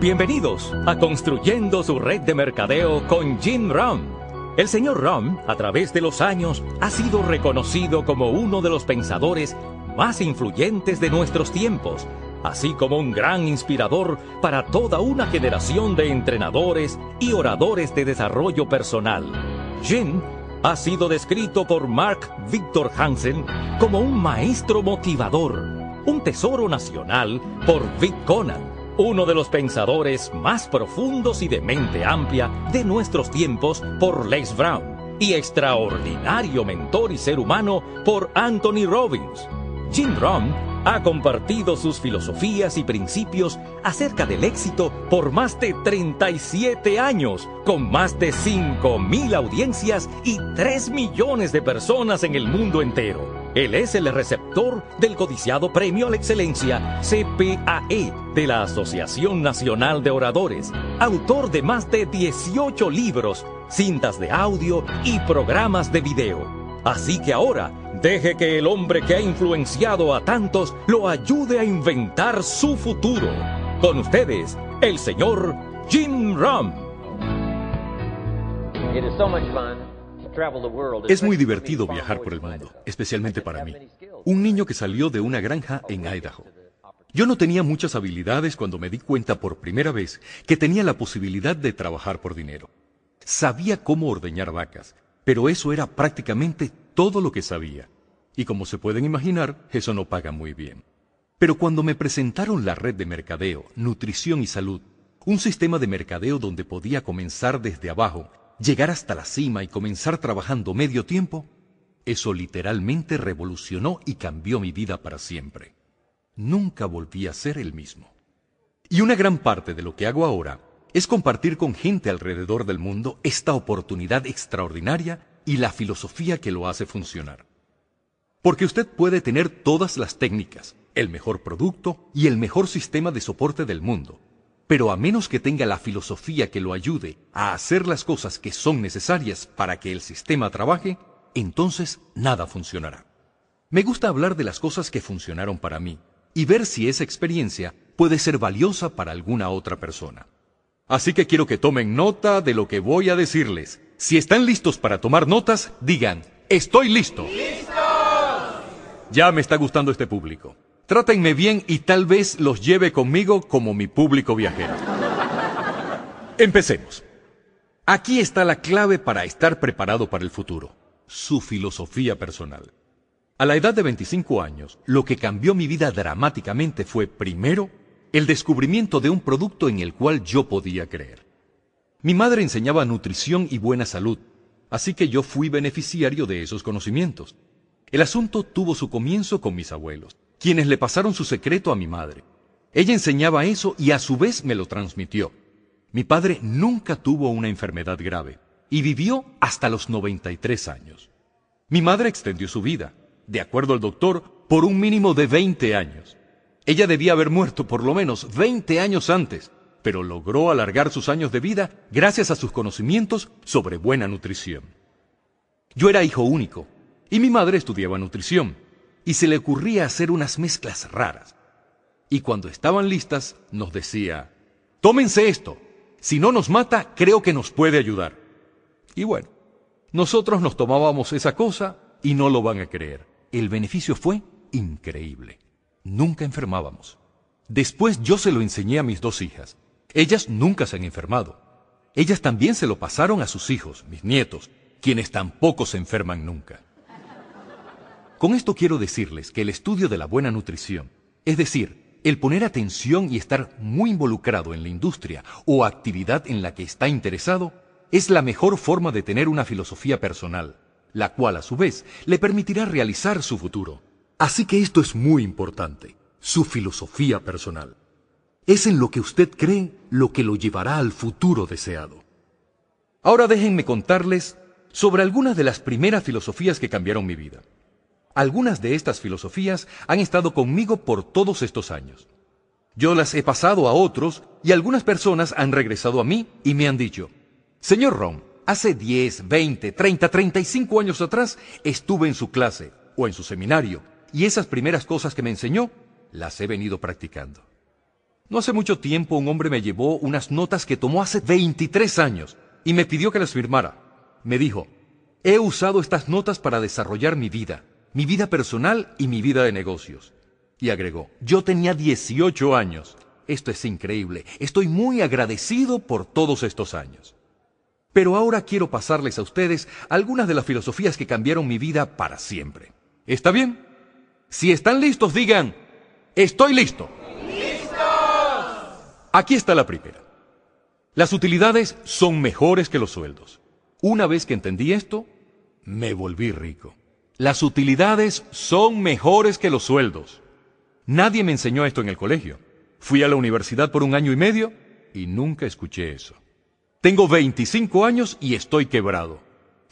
Bienvenidos a Construyendo su red de mercadeo con Jim Rom. El señor Rom, a través de los años, ha sido reconocido como uno de los pensadores más influyentes de nuestros tiempos, así como un gran inspirador para toda una generación de entrenadores y oradores de desarrollo personal. Jim ha sido descrito por Mark Victor Hansen como un maestro motivador, un tesoro nacional por Vic Conan uno de los pensadores más profundos y de mente amplia de nuestros tiempos por Lex Brown y extraordinario mentor y ser humano por Anthony Robbins. Jim Rohn ha compartido sus filosofías y principios acerca del éxito por más de 37 años, con más de 5.000 audiencias y 3 millones de personas en el mundo entero. Él es el receptor del codiciado Premio a la Excelencia CPAE de la Asociación Nacional de Oradores, autor de más de 18 libros, cintas de audio y programas de video. Así que ahora, deje que el hombre que ha influenciado a tantos lo ayude a inventar su futuro. Con ustedes, el señor Jim Rom. Es muy divertido viajar por el mundo, especialmente para mí, un niño que salió de una granja en Idaho. Yo no tenía muchas habilidades cuando me di cuenta por primera vez que tenía la posibilidad de trabajar por dinero. Sabía cómo ordeñar vacas, pero eso era prácticamente todo lo que sabía. Y como se pueden imaginar, eso no paga muy bien. Pero cuando me presentaron la red de mercadeo, nutrición y salud, un sistema de mercadeo donde podía comenzar desde abajo, llegar hasta la cima y comenzar trabajando medio tiempo, eso literalmente revolucionó y cambió mi vida para siempre. Nunca volví a ser el mismo. Y una gran parte de lo que hago ahora es compartir con gente alrededor del mundo esta oportunidad extraordinaria y la filosofía que lo hace funcionar. Porque usted puede tener todas las técnicas, el mejor producto y el mejor sistema de soporte del mundo, pero a menos que tenga la filosofía que lo ayude a hacer las cosas que son necesarias para que el sistema trabaje, entonces nada funcionará. Me gusta hablar de las cosas que funcionaron para mí y ver si esa experiencia puede ser valiosa para alguna otra persona. Así que quiero que tomen nota de lo que voy a decirles. Si están listos para tomar notas, digan, estoy listo. ¡Listos! Ya me está gustando este público. Trátenme bien y tal vez los lleve conmigo como mi público viajero. Empecemos. Aquí está la clave para estar preparado para el futuro. Su filosofía personal. A la edad de 25 años, lo que cambió mi vida dramáticamente fue, primero, el descubrimiento de un producto en el cual yo podía creer. Mi madre enseñaba nutrición y buena salud, así que yo fui beneficiario de esos conocimientos. El asunto tuvo su comienzo con mis abuelos, quienes le pasaron su secreto a mi madre. Ella enseñaba eso y a su vez me lo transmitió. Mi padre nunca tuvo una enfermedad grave y vivió hasta los 93 años. Mi madre extendió su vida, de acuerdo al doctor, por un mínimo de 20 años. Ella debía haber muerto por lo menos 20 años antes, pero logró alargar sus años de vida gracias a sus conocimientos sobre buena nutrición. Yo era hijo único y mi madre estudiaba nutrición y se le ocurría hacer unas mezclas raras. Y cuando estaban listas nos decía, tómense esto, si no nos mata creo que nos puede ayudar. Y bueno, nosotros nos tomábamos esa cosa y no lo van a creer. El beneficio fue increíble. Nunca enfermábamos. Después yo se lo enseñé a mis dos hijas. Ellas nunca se han enfermado. Ellas también se lo pasaron a sus hijos, mis nietos, quienes tampoco se enferman nunca. Con esto quiero decirles que el estudio de la buena nutrición, es decir, el poner atención y estar muy involucrado en la industria o actividad en la que está interesado, es la mejor forma de tener una filosofía personal, la cual a su vez le permitirá realizar su futuro. Así que esto es muy importante, su filosofía personal. es en lo que usted cree lo que lo llevará al futuro deseado. Ahora déjenme contarles sobre algunas de las primeras filosofías que cambiaron mi vida. Algunas de estas filosofías han estado conmigo por todos estos años. Yo las he pasado a otros y algunas personas han regresado a mí y me han dicho, Señor Ron, hace 10, 20, 30, 35 años atrás estuve en su clase o en su seminario y esas primeras cosas que me enseñó las he venido practicando. No hace mucho tiempo un hombre me llevó unas notas que tomó hace 23 años y me pidió que las firmara. Me dijo, he usado estas notas para desarrollar mi vida, mi vida personal y mi vida de negocios. Y agregó, yo tenía 18 años. Esto es increíble. Estoy muy agradecido por todos estos años. Pero ahora quiero pasarles a ustedes algunas de las filosofías que cambiaron mi vida para siempre. ¿Está bien? Si están listos, digan, estoy listo. Aquí está la primera. Las utilidades son mejores que los sueldos. Una vez que entendí esto, me volví rico. Las utilidades son mejores que los sueldos. Nadie me enseñó esto en el colegio. Fui a la universidad por un año y medio y nunca escuché eso. Tengo 25 años y estoy quebrado.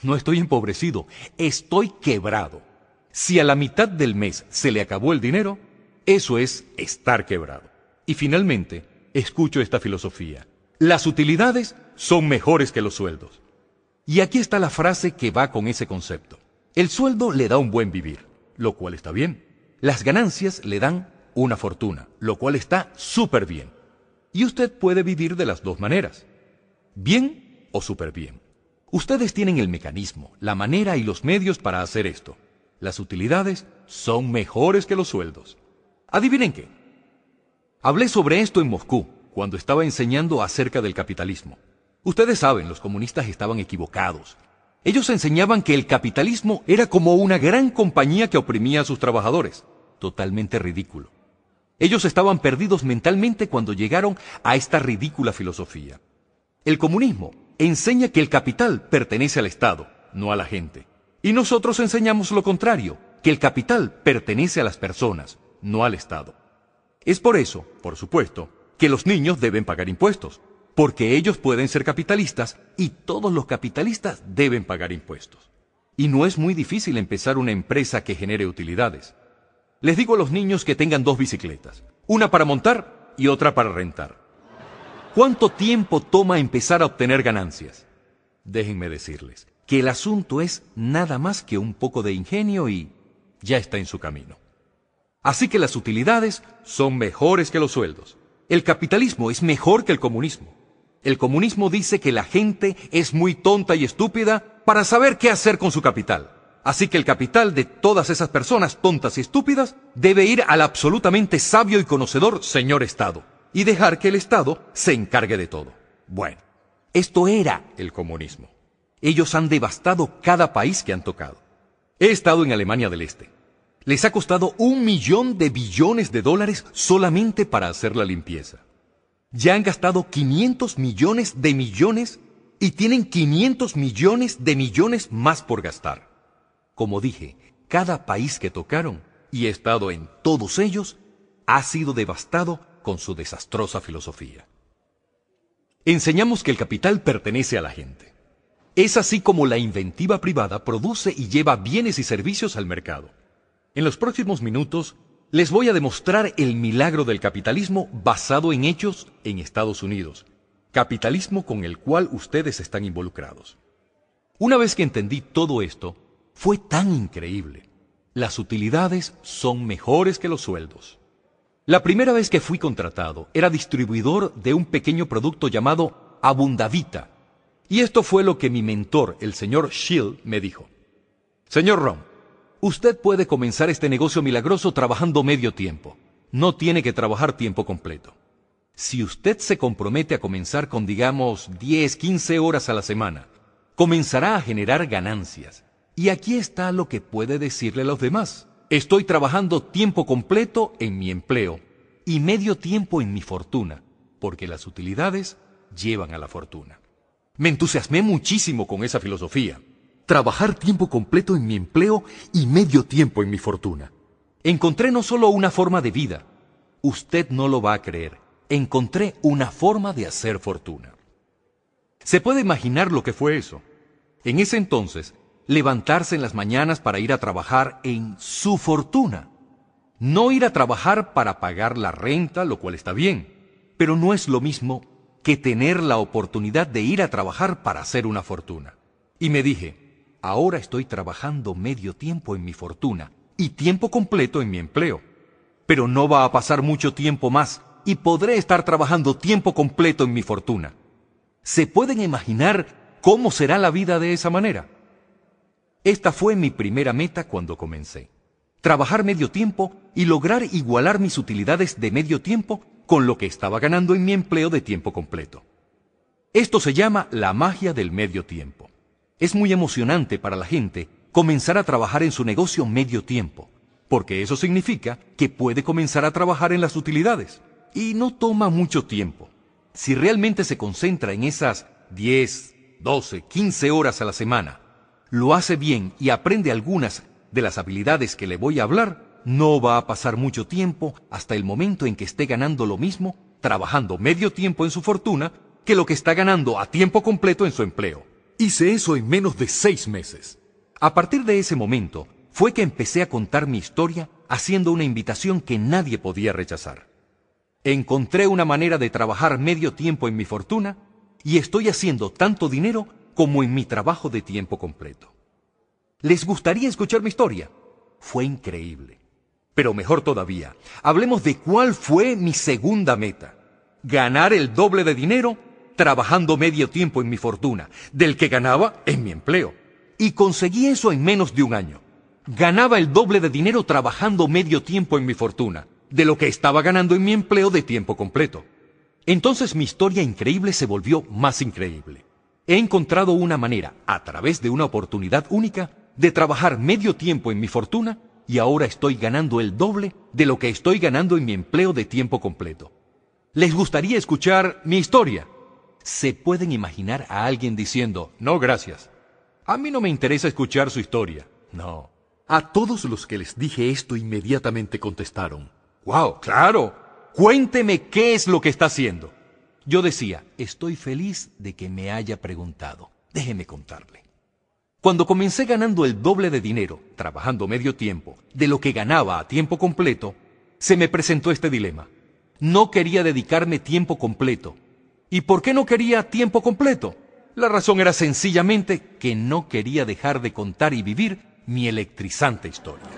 No estoy empobrecido, estoy quebrado. Si a la mitad del mes se le acabó el dinero, eso es estar quebrado. Y finalmente, escucho esta filosofía. Las utilidades son mejores que los sueldos. Y aquí está la frase que va con ese concepto. El sueldo le da un buen vivir, lo cual está bien. Las ganancias le dan una fortuna, lo cual está súper bien. Y usted puede vivir de las dos maneras, bien o súper bien. Ustedes tienen el mecanismo, la manera y los medios para hacer esto. Las utilidades son mejores que los sueldos. Adivinen qué. Hablé sobre esto en Moscú, cuando estaba enseñando acerca del capitalismo. Ustedes saben, los comunistas estaban equivocados. Ellos enseñaban que el capitalismo era como una gran compañía que oprimía a sus trabajadores. Totalmente ridículo. Ellos estaban perdidos mentalmente cuando llegaron a esta ridícula filosofía. El comunismo enseña que el capital pertenece al Estado, no a la gente. Y nosotros enseñamos lo contrario, que el capital pertenece a las personas, no al Estado. Es por eso, por supuesto, que los niños deben pagar impuestos, porque ellos pueden ser capitalistas y todos los capitalistas deben pagar impuestos. Y no es muy difícil empezar una empresa que genere utilidades. Les digo a los niños que tengan dos bicicletas, una para montar y otra para rentar. ¿Cuánto tiempo toma empezar a obtener ganancias? Déjenme decirles que el asunto es nada más que un poco de ingenio y ya está en su camino. Así que las utilidades son mejores que los sueldos. El capitalismo es mejor que el comunismo. El comunismo dice que la gente es muy tonta y estúpida para saber qué hacer con su capital. Así que el capital de todas esas personas tontas y estúpidas debe ir al absolutamente sabio y conocedor señor Estado y dejar que el Estado se encargue de todo. Bueno, esto era el comunismo. Ellos han devastado cada país que han tocado. He estado en Alemania del Este les ha costado un millón de billones de dólares solamente para hacer la limpieza. Ya han gastado 500 millones de millones y tienen 500 millones de millones más por gastar. Como dije, cada país que tocaron, y he estado en todos ellos, ha sido devastado con su desastrosa filosofía. Enseñamos que el capital pertenece a la gente. Es así como la inventiva privada produce y lleva bienes y servicios al mercado. En los próximos minutos les voy a demostrar el milagro del capitalismo basado en hechos en Estados Unidos, capitalismo con el cual ustedes están involucrados. Una vez que entendí todo esto, fue tan increíble. Las utilidades son mejores que los sueldos. La primera vez que fui contratado era distribuidor de un pequeño producto llamado Abundavita. Y esto fue lo que mi mentor, el señor Shield, me dijo. Señor Ron, Usted puede comenzar este negocio milagroso trabajando medio tiempo. No tiene que trabajar tiempo completo. Si usted se compromete a comenzar con, digamos, 10, 15 horas a la semana, comenzará a generar ganancias. Y aquí está lo que puede decirle a los demás. Estoy trabajando tiempo completo en mi empleo y medio tiempo en mi fortuna, porque las utilidades llevan a la fortuna. Me entusiasmé muchísimo con esa filosofía trabajar tiempo completo en mi empleo y medio tiempo en mi fortuna. Encontré no solo una forma de vida, usted no lo va a creer, encontré una forma de hacer fortuna. ¿Se puede imaginar lo que fue eso? En ese entonces, levantarse en las mañanas para ir a trabajar en su fortuna. No ir a trabajar para pagar la renta, lo cual está bien, pero no es lo mismo que tener la oportunidad de ir a trabajar para hacer una fortuna. Y me dije, ahora estoy trabajando medio tiempo en mi fortuna y tiempo completo en mi empleo. Pero no va a pasar mucho tiempo más y podré estar trabajando tiempo completo en mi fortuna. ¿Se pueden imaginar cómo será la vida de esa manera? Esta fue mi primera meta cuando comencé. Trabajar medio tiempo y lograr igualar mis utilidades de medio tiempo con lo que estaba ganando en mi empleo de tiempo completo. Esto se llama la magia del medio tiempo. Es muy emocionante para la gente comenzar a trabajar en su negocio medio tiempo, porque eso significa que puede comenzar a trabajar en las utilidades y no toma mucho tiempo. Si realmente se concentra en esas 10, 12, 15 horas a la semana, lo hace bien y aprende algunas de las habilidades que le voy a hablar, no va a pasar mucho tiempo hasta el momento en que esté ganando lo mismo, trabajando medio tiempo en su fortuna, que lo que está ganando a tiempo completo en su empleo. Hice eso en menos de seis meses. A partir de ese momento, fue que empecé a contar mi historia haciendo una invitación que nadie podía rechazar. Encontré una manera de trabajar medio tiempo en mi fortuna y estoy haciendo tanto dinero como en mi trabajo de tiempo completo. ¿Les gustaría escuchar mi historia? Fue increíble. Pero mejor todavía, hablemos de cuál fue mi segunda meta. Ganar el doble de dinero trabajando medio tiempo en mi fortuna, del que ganaba en mi empleo. Y conseguí eso en menos de un año. Ganaba el doble de dinero trabajando medio tiempo en mi fortuna, de lo que estaba ganando en mi empleo de tiempo completo. Entonces mi historia increíble se volvió más increíble. He encontrado una manera, a través de una oportunidad única, de trabajar medio tiempo en mi fortuna y ahora estoy ganando el doble de lo que estoy ganando en mi empleo de tiempo completo. ¿Les gustaría escuchar mi historia? ¿Se pueden imaginar a alguien diciendo, no, gracias? A mí no me interesa escuchar su historia. No. A todos los que les dije esto inmediatamente contestaron, ¡Wow! ¡Claro! Cuénteme qué es lo que está haciendo. Yo decía, estoy feliz de que me haya preguntado. Déjeme contarle. Cuando comencé ganando el doble de dinero, trabajando medio tiempo, de lo que ganaba a tiempo completo, se me presentó este dilema. No quería dedicarme tiempo completo. ¿Y por qué no quería tiempo completo? La razón era sencillamente que no quería dejar de contar y vivir mi electrizante historia.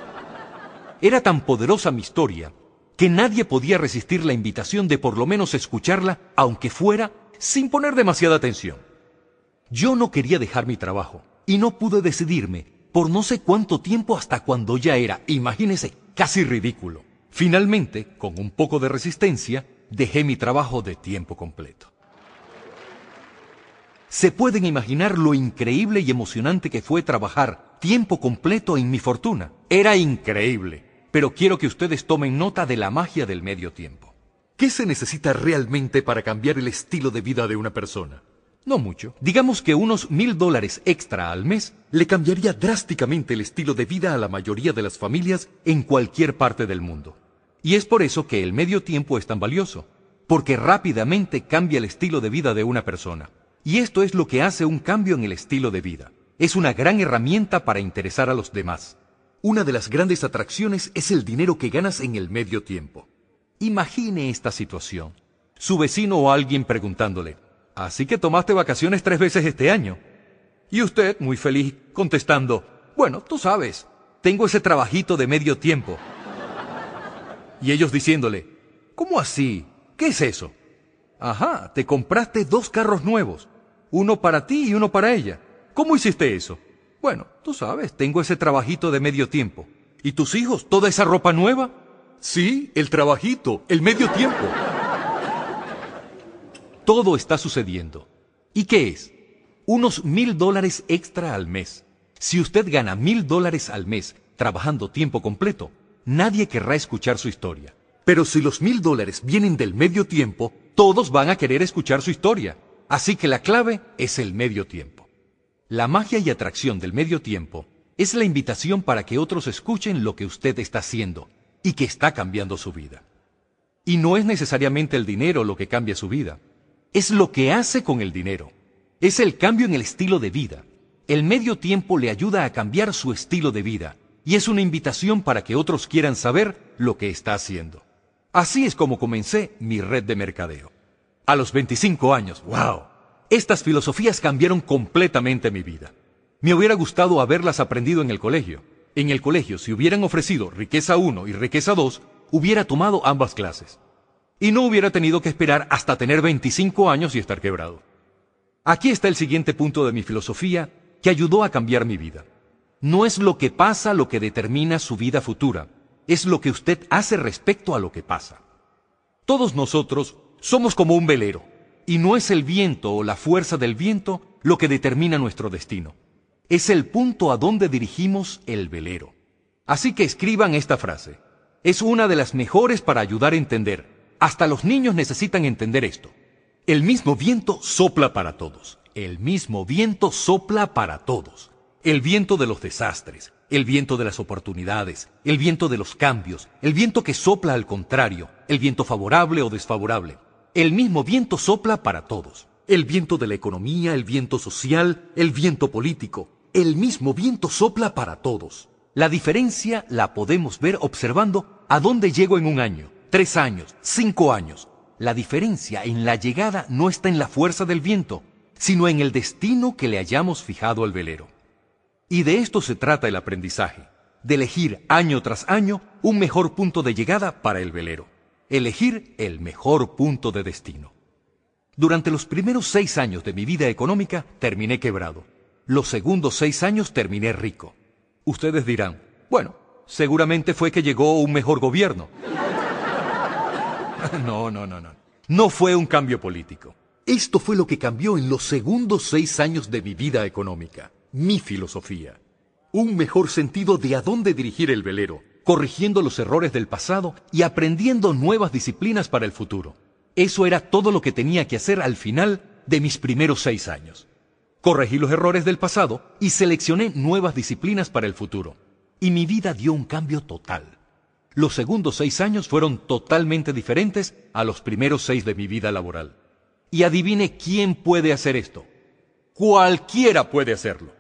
Era tan poderosa mi historia que nadie podía resistir la invitación de por lo menos escucharla, aunque fuera sin poner demasiada atención. Yo no quería dejar mi trabajo y no pude decidirme por no sé cuánto tiempo hasta cuando ya era, imagínese, casi ridículo. Finalmente, con un poco de resistencia, dejé mi trabajo de tiempo completo. ¿Se pueden imaginar lo increíble y emocionante que fue trabajar tiempo completo en mi fortuna? Era increíble pero quiero que ustedes tomen nota de la magia del medio tiempo. ¿Qué se necesita realmente para cambiar el estilo de vida de una persona? No mucho. Digamos que unos mil dólares extra al mes le cambiaría drásticamente el estilo de vida a la mayoría de las familias en cualquier parte del mundo. Y es por eso que el medio tiempo es tan valioso, porque rápidamente cambia el estilo de vida de una persona. Y esto es lo que hace un cambio en el estilo de vida. Es una gran herramienta para interesar a los demás. Una de las grandes atracciones es el dinero que ganas en el medio tiempo. Imagine esta situación. Su vecino o alguien preguntándole, ¿así que tomaste vacaciones tres veces este año? Y usted, muy feliz, contestando, bueno, tú sabes, tengo ese trabajito de medio tiempo. Y ellos diciéndole, ¿cómo así? ¿Qué es eso? Ajá, te compraste dos carros nuevos, uno para ti y uno para ella. ¿Cómo hiciste eso? Bueno, tú sabes, tengo ese trabajito de medio tiempo. ¿Y tus hijos? ¿Toda esa ropa nueva? Sí, el trabajito, el medio tiempo. Todo está sucediendo. ¿Y qué es? Unos mil dólares extra al mes. Si usted gana mil dólares al mes trabajando tiempo completo, nadie querrá escuchar su historia. Pero si los mil dólares vienen del medio tiempo, todos van a querer escuchar su historia. Así que la clave es el medio tiempo. La magia y atracción del medio tiempo es la invitación para que otros escuchen lo que usted está haciendo y que está cambiando su vida. Y no es necesariamente el dinero lo que cambia su vida. Es lo que hace con el dinero. Es el cambio en el estilo de vida. El medio tiempo le ayuda a cambiar su estilo de vida y es una invitación para que otros quieran saber lo que está haciendo. Así es como comencé mi red de mercadeo. A los 25 años, wow, estas filosofías cambiaron completamente mi vida. Me hubiera gustado haberlas aprendido en el colegio. En el colegio, si hubieran ofrecido riqueza 1 y riqueza 2, hubiera tomado ambas clases. Y no hubiera tenido que esperar hasta tener 25 años y estar quebrado. Aquí está el siguiente punto de mi filosofía que ayudó a cambiar mi vida. No es lo que pasa lo que determina su vida futura, es lo que usted hace respecto a lo que pasa. Todos nosotros somos como un velero, y no es el viento o la fuerza del viento lo que determina nuestro destino es el punto a donde dirigimos el velero. Así que escriban esta frase. Es una de las mejores para ayudar a entender. Hasta los niños necesitan entender esto. El mismo viento sopla para todos. El mismo viento sopla para todos. El viento de los desastres, el viento de las oportunidades, el viento de los cambios, el viento que sopla al contrario, el viento favorable o desfavorable. El mismo viento sopla para todos. El viento de la economía, el viento social, el viento político, el mismo viento sopla para todos. La diferencia la podemos ver observando a dónde llego en un año, tres años, cinco años. La diferencia en la llegada no está en la fuerza del viento, sino en el destino que le hayamos fijado al velero. Y de esto se trata el aprendizaje, de elegir año tras año un mejor punto de llegada para el velero, elegir el mejor punto de destino. Durante los primeros seis años de mi vida económica terminé quebrado los segundos seis años terminé rico. Ustedes dirán, bueno, seguramente fue que llegó un mejor gobierno. No, no, no, no. No fue un cambio político. Esto fue lo que cambió en los segundos seis años de mi vida económica, mi filosofía. Un mejor sentido de a dónde dirigir el velero, corrigiendo los errores del pasado y aprendiendo nuevas disciplinas para el futuro. Eso era todo lo que tenía que hacer al final de mis primeros seis años. Corregí los errores del pasado y seleccioné nuevas disciplinas para el futuro. Y mi vida dio un cambio total. Los segundos seis años fueron totalmente diferentes a los primeros seis de mi vida laboral. Y adivine quién puede hacer esto. Cualquiera puede hacerlo.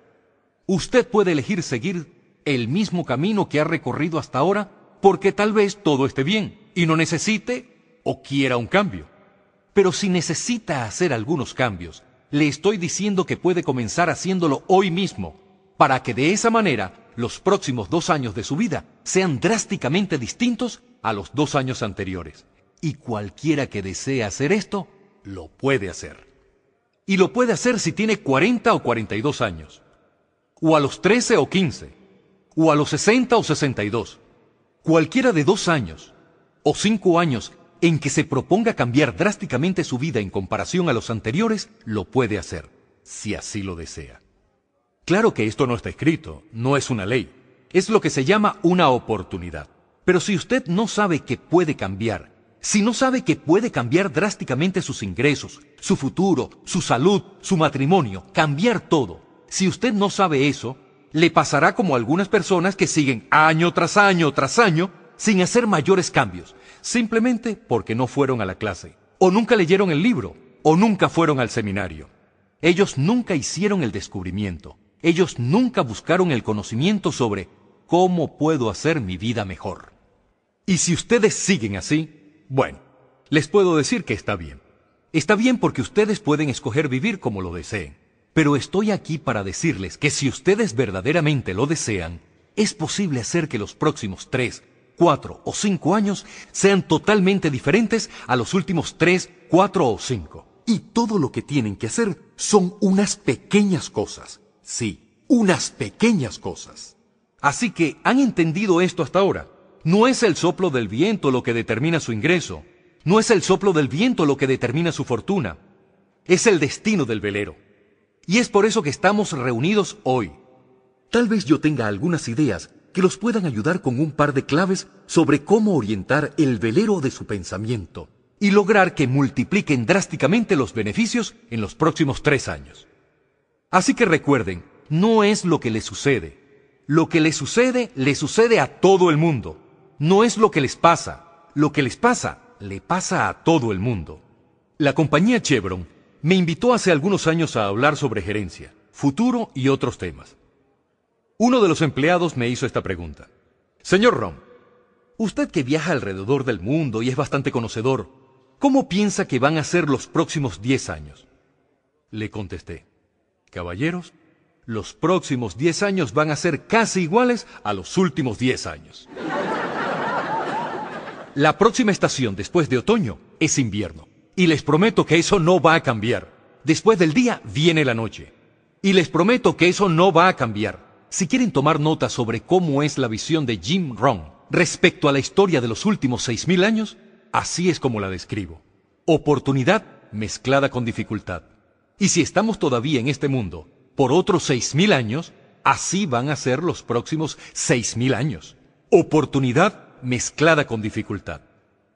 Usted puede elegir seguir el mismo camino que ha recorrido hasta ahora porque tal vez todo esté bien y no necesite o quiera un cambio. Pero si necesita hacer algunos cambios le estoy diciendo que puede comenzar haciéndolo hoy mismo, para que de esa manera los próximos dos años de su vida sean drásticamente distintos a los dos años anteriores. Y cualquiera que desee hacer esto, lo puede hacer. Y lo puede hacer si tiene 40 o 42 años, o a los 13 o 15, o a los 60 o 62. Cualquiera de dos años o cinco años en que se proponga cambiar drásticamente su vida en comparación a los anteriores, lo puede hacer, si así lo desea. Claro que esto no está escrito, no es una ley, es lo que se llama una oportunidad. Pero si usted no sabe que puede cambiar, si no sabe que puede cambiar drásticamente sus ingresos, su futuro, su salud, su matrimonio, cambiar todo, si usted no sabe eso, le pasará como algunas personas que siguen año tras año tras año sin hacer mayores cambios, simplemente porque no fueron a la clase, o nunca leyeron el libro, o nunca fueron al seminario. Ellos nunca hicieron el descubrimiento, ellos nunca buscaron el conocimiento sobre cómo puedo hacer mi vida mejor. Y si ustedes siguen así, bueno, les puedo decir que está bien. Está bien porque ustedes pueden escoger vivir como lo deseen. Pero estoy aquí para decirles que si ustedes verdaderamente lo desean, es posible hacer que los próximos tres, cuatro o cinco años sean totalmente diferentes a los últimos tres, cuatro o cinco. Y todo lo que tienen que hacer son unas pequeñas cosas. Sí, unas pequeñas cosas. Así que, ¿han entendido esto hasta ahora? No es el soplo del viento lo que determina su ingreso. No es el soplo del viento lo que determina su fortuna. Es el destino del velero. Y es por eso que estamos reunidos hoy. Tal vez yo tenga algunas ideas que los puedan ayudar con un par de claves sobre cómo orientar el velero de su pensamiento y lograr que multipliquen drásticamente los beneficios en los próximos tres años. Así que recuerden, no es lo que les sucede. Lo que les sucede, le sucede a todo el mundo. No es lo que les pasa. Lo que les pasa, le pasa a todo el mundo. La compañía Chevron me invitó hace algunos años a hablar sobre gerencia, futuro y otros temas. Uno de los empleados me hizo esta pregunta. Señor Rom, usted que viaja alrededor del mundo y es bastante conocedor, ¿cómo piensa que van a ser los próximos 10 años? Le contesté, caballeros, los próximos 10 años van a ser casi iguales a los últimos 10 años. La próxima estación después de otoño es invierno. Y les prometo que eso no va a cambiar. Después del día viene la noche. Y les prometo que eso no va a cambiar. Si quieren tomar nota sobre cómo es la visión de Jim Rohn respecto a la historia de los últimos seis mil años, así es como la describo. Oportunidad mezclada con dificultad. Y si estamos todavía en este mundo por otros seis mil años, así van a ser los próximos seis mil años. Oportunidad mezclada con dificultad.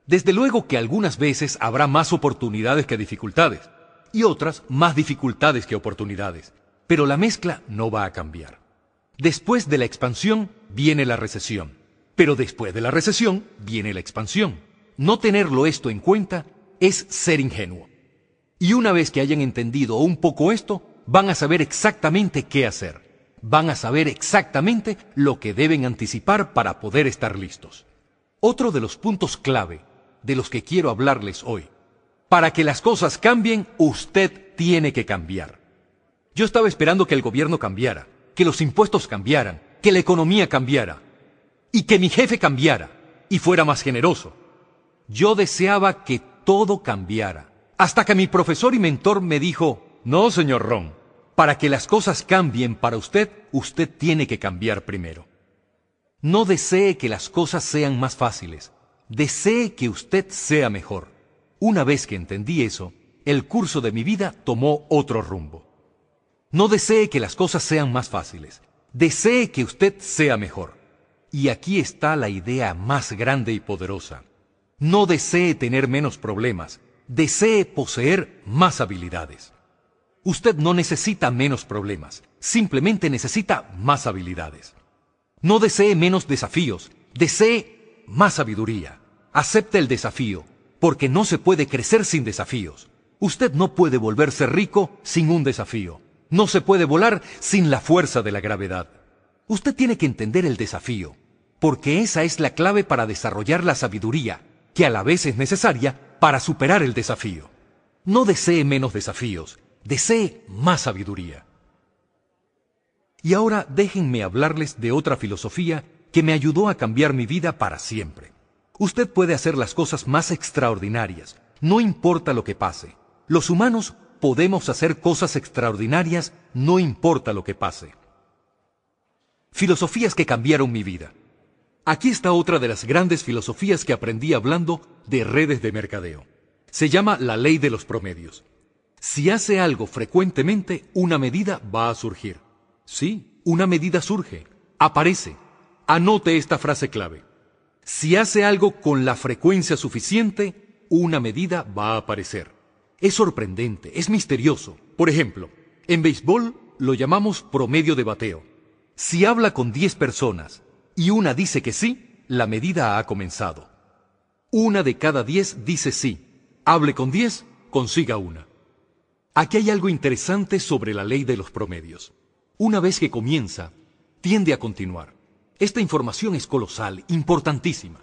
Desde luego que algunas veces habrá más oportunidades que dificultades, y otras más dificultades que oportunidades, pero la mezcla no va a cambiar. Después de la expansión viene la recesión, pero después de la recesión viene la expansión. No tenerlo esto en cuenta es ser ingenuo. Y una vez que hayan entendido un poco esto, van a saber exactamente qué hacer. Van a saber exactamente lo que deben anticipar para poder estar listos. Otro de los puntos clave de los que quiero hablarles hoy. Para que las cosas cambien, usted tiene que cambiar. Yo estaba esperando que el gobierno cambiara, que los impuestos cambiaran, que la economía cambiara y que mi jefe cambiara y fuera más generoso. Yo deseaba que todo cambiara, hasta que mi profesor y mentor me dijo, no, señor Ron, para que las cosas cambien para usted, usted tiene que cambiar primero. No desee que las cosas sean más fáciles, desee que usted sea mejor. Una vez que entendí eso, el curso de mi vida tomó otro rumbo. No desee que las cosas sean más fáciles. Desee que usted sea mejor. Y aquí está la idea más grande y poderosa. No desee tener menos problemas. Desee poseer más habilidades. Usted no necesita menos problemas. Simplemente necesita más habilidades. No desee menos desafíos. Desee más sabiduría. Acepte el desafío, porque no se puede crecer sin desafíos. Usted no puede volverse rico sin un desafío. No se puede volar sin la fuerza de la gravedad. Usted tiene que entender el desafío, porque esa es la clave para desarrollar la sabiduría, que a la vez es necesaria para superar el desafío. No desee menos desafíos, desee más sabiduría. Y ahora déjenme hablarles de otra filosofía que me ayudó a cambiar mi vida para siempre. Usted puede hacer las cosas más extraordinarias, no importa lo que pase. Los humanos podemos hacer cosas extraordinarias, no importa lo que pase. Filosofías que cambiaron mi vida. Aquí está otra de las grandes filosofías que aprendí hablando de redes de mercadeo. Se llama la ley de los promedios. Si hace algo frecuentemente, una medida va a surgir. Sí, una medida surge, aparece. Anote esta frase clave. Si hace algo con la frecuencia suficiente, una medida va a aparecer. Es sorprendente, es misterioso. Por ejemplo, en béisbol lo llamamos promedio de bateo. Si habla con 10 personas y una dice que sí, la medida ha comenzado. Una de cada 10 dice sí. Hable con 10, consiga una. Aquí hay algo interesante sobre la ley de los promedios. Una vez que comienza, tiende a continuar. Esta información es colosal, importantísima.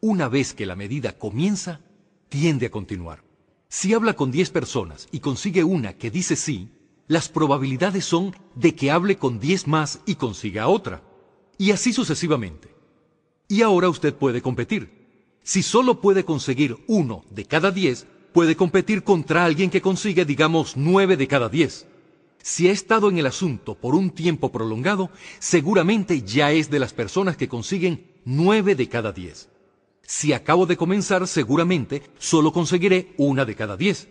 Una vez que la medida comienza, tiende a continuar. Si habla con 10 personas y consigue una que dice sí, las probabilidades son de que hable con 10 más y consiga otra. Y así sucesivamente. Y ahora usted puede competir. Si solo puede conseguir uno de cada 10, puede competir contra alguien que consigue, digamos, 9 de cada 10. Si ha estado en el asunto por un tiempo prolongado, seguramente ya es de las personas que consiguen 9 de cada 10. Si acabo de comenzar, seguramente solo conseguiré una de cada diez.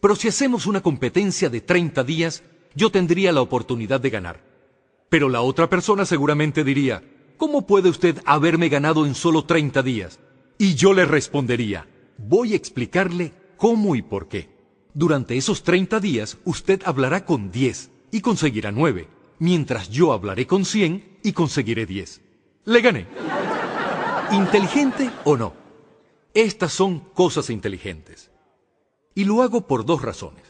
Pero si hacemos una competencia de 30 días, yo tendría la oportunidad de ganar. Pero la otra persona seguramente diría, ¿cómo puede usted haberme ganado en solo 30 días? Y yo le respondería, voy a explicarle cómo y por qué. Durante esos 30 días usted hablará con 10 y conseguirá 9, mientras yo hablaré con 100 y conseguiré 10. Le gané inteligente o no. Estas son cosas inteligentes. Y lo hago por dos razones.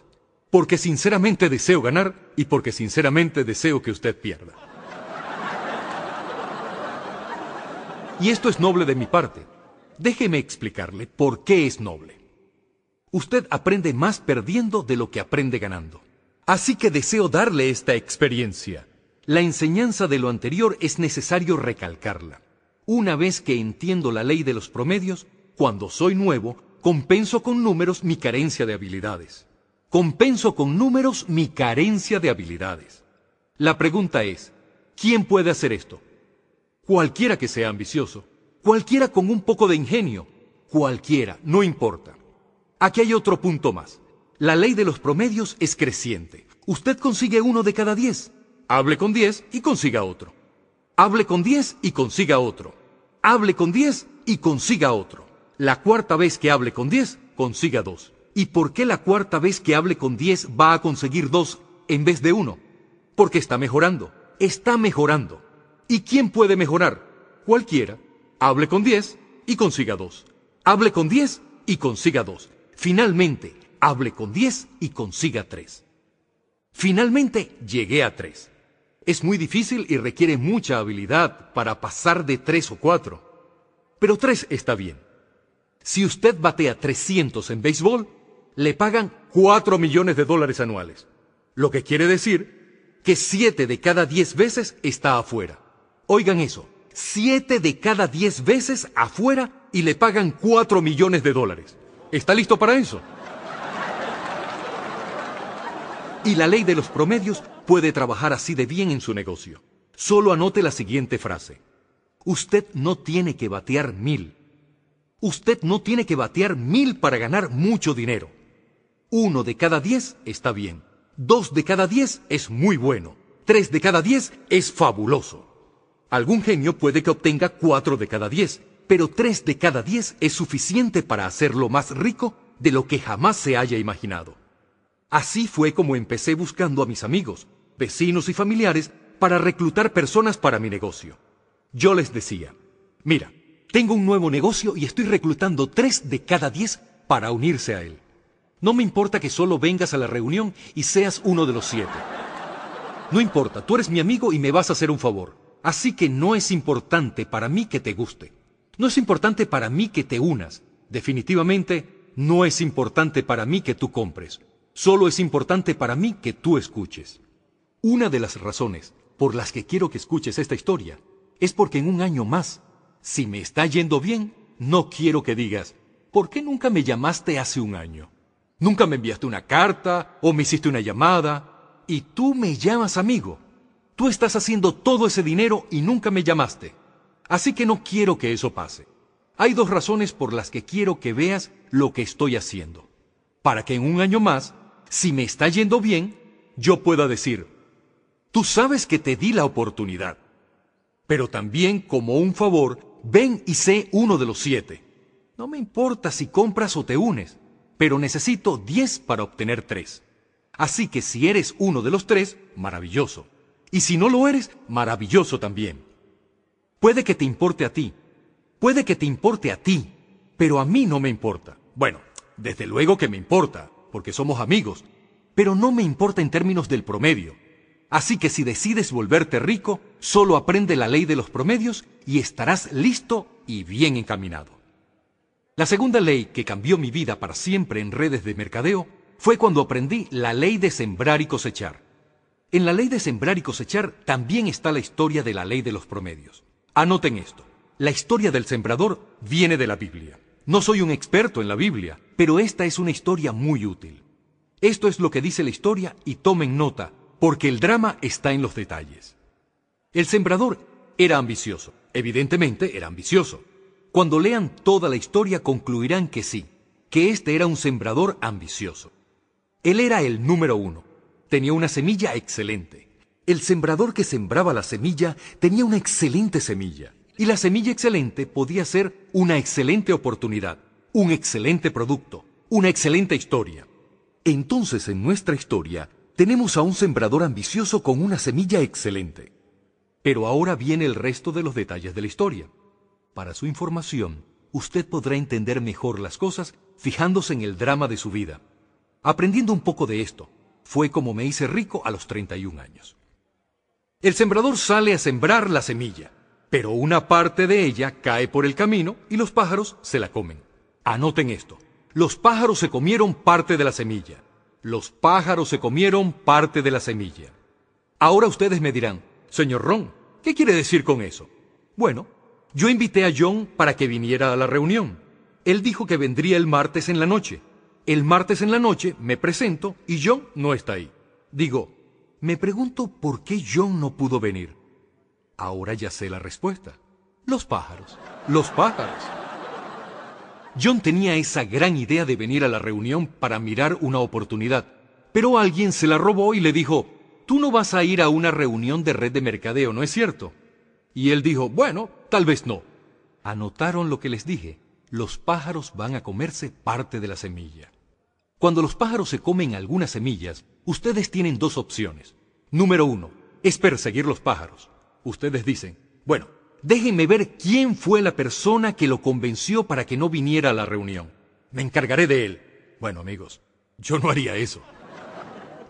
Porque sinceramente deseo ganar y porque sinceramente deseo que usted pierda. Y esto es noble de mi parte. Déjeme explicarle por qué es noble. Usted aprende más perdiendo de lo que aprende ganando. Así que deseo darle esta experiencia. La enseñanza de lo anterior es necesario recalcarla. Una vez que entiendo la ley de los promedios, cuando soy nuevo, compenso con números mi carencia de habilidades. Compenso con números mi carencia de habilidades. La pregunta es, ¿quién puede hacer esto? Cualquiera que sea ambicioso, cualquiera con un poco de ingenio, cualquiera, no importa. Aquí hay otro punto más. La ley de los promedios es creciente. Usted consigue uno de cada diez. Hable con diez y consiga otro. Hable con diez y consiga otro. Hable con diez y consiga otro. La cuarta vez que hable con diez, consiga dos. ¿Y por qué la cuarta vez que hable con diez va a conseguir dos en vez de uno? Porque está mejorando. Está mejorando. ¿Y quién puede mejorar? Cualquiera. Hable con diez y consiga dos. Hable con diez y consiga dos. Finalmente, hable con diez y consiga tres. Finalmente llegué a tres. Es muy difícil y requiere mucha habilidad para pasar de tres o cuatro. Pero tres está bien. Si usted batea 300 en béisbol, le pagan 4 millones de dólares anuales. Lo que quiere decir que 7 de cada 10 veces está afuera. Oigan eso, 7 de cada 10 veces afuera y le pagan 4 millones de dólares. ¿Está listo para eso? Y la ley de los promedios puede trabajar así de bien en su negocio. Solo anote la siguiente frase. Usted no tiene que batear mil. Usted no tiene que batear mil para ganar mucho dinero. Uno de cada diez está bien. Dos de cada diez es muy bueno. Tres de cada diez es fabuloso. Algún genio puede que obtenga cuatro de cada diez, pero tres de cada diez es suficiente para hacerlo más rico de lo que jamás se haya imaginado. Así fue como empecé buscando a mis amigos, vecinos y familiares para reclutar personas para mi negocio. Yo les decía, mira, tengo un nuevo negocio y estoy reclutando tres de cada diez para unirse a él. No me importa que solo vengas a la reunión y seas uno de los siete. No importa, tú eres mi amigo y me vas a hacer un favor. Así que no es importante para mí que te guste. No es importante para mí que te unas. Definitivamente, no es importante para mí que tú compres. Solo es importante para mí que tú escuches. Una de las razones por las que quiero que escuches esta historia es porque en un año más, si me está yendo bien, no quiero que digas, ¿por qué nunca me llamaste hace un año? Nunca me enviaste una carta o me hiciste una llamada y tú me llamas amigo. Tú estás haciendo todo ese dinero y nunca me llamaste. Así que no quiero que eso pase. Hay dos razones por las que quiero que veas lo que estoy haciendo. Para que en un año más si me está yendo bien, yo pueda decir, tú sabes que te di la oportunidad, pero también como un favor, ven y sé uno de los siete. No me importa si compras o te unes, pero necesito diez para obtener tres. Así que si eres uno de los tres, maravilloso. Y si no lo eres, maravilloso también. Puede que te importe a ti, puede que te importe a ti, pero a mí no me importa. Bueno, desde luego que me importa, porque somos amigos, pero no me importa en términos del promedio. Así que si decides volverte rico, solo aprende la ley de los promedios y estarás listo y bien encaminado. La segunda ley que cambió mi vida para siempre en redes de mercadeo fue cuando aprendí la ley de sembrar y cosechar. En la ley de sembrar y cosechar también está la historia de la ley de los promedios. Anoten esto. La historia del sembrador viene de la Biblia. No soy un experto en la Biblia, pero esta es una historia muy útil. Esto es lo que dice la historia y tomen nota, porque el drama está en los detalles. El sembrador era ambicioso, evidentemente era ambicioso. Cuando lean toda la historia concluirán que sí, que este era un sembrador ambicioso. Él era el número uno, tenía una semilla excelente. El sembrador que sembraba la semilla tenía una excelente semilla. Y la semilla excelente podía ser una excelente oportunidad, un excelente producto, una excelente historia. Entonces en nuestra historia tenemos a un sembrador ambicioso con una semilla excelente. Pero ahora viene el resto de los detalles de la historia. Para su información, usted podrá entender mejor las cosas fijándose en el drama de su vida. Aprendiendo un poco de esto, fue como me hice rico a los 31 años. El sembrador sale a sembrar la semilla, pero una parte de ella cae por el camino y los pájaros se la comen. Anoten esto. Los pájaros se comieron parte de la semilla. Los pájaros se comieron parte de la semilla. Ahora ustedes me dirán, señor Ron, ¿qué quiere decir con eso? Bueno, yo invité a John para que viniera a la reunión. Él dijo que vendría el martes en la noche. El martes en la noche me presento y John no está ahí. Digo, me pregunto por qué John no pudo venir. Ahora ya sé la respuesta. Los pájaros. Los pájaros. John tenía esa gran idea de venir a la reunión para mirar una oportunidad, pero alguien se la robó y le dijo, tú no vas a ir a una reunión de red de mercadeo, ¿no es cierto? Y él dijo, bueno, tal vez no. Anotaron lo que les dije. Los pájaros van a comerse parte de la semilla. Cuando los pájaros se comen algunas semillas, ustedes tienen dos opciones. Número uno, es perseguir los pájaros. Ustedes dicen, bueno, déjenme ver quién fue la persona que lo convenció para que no viniera a la reunión. Me encargaré de él. Bueno, amigos, yo no haría eso.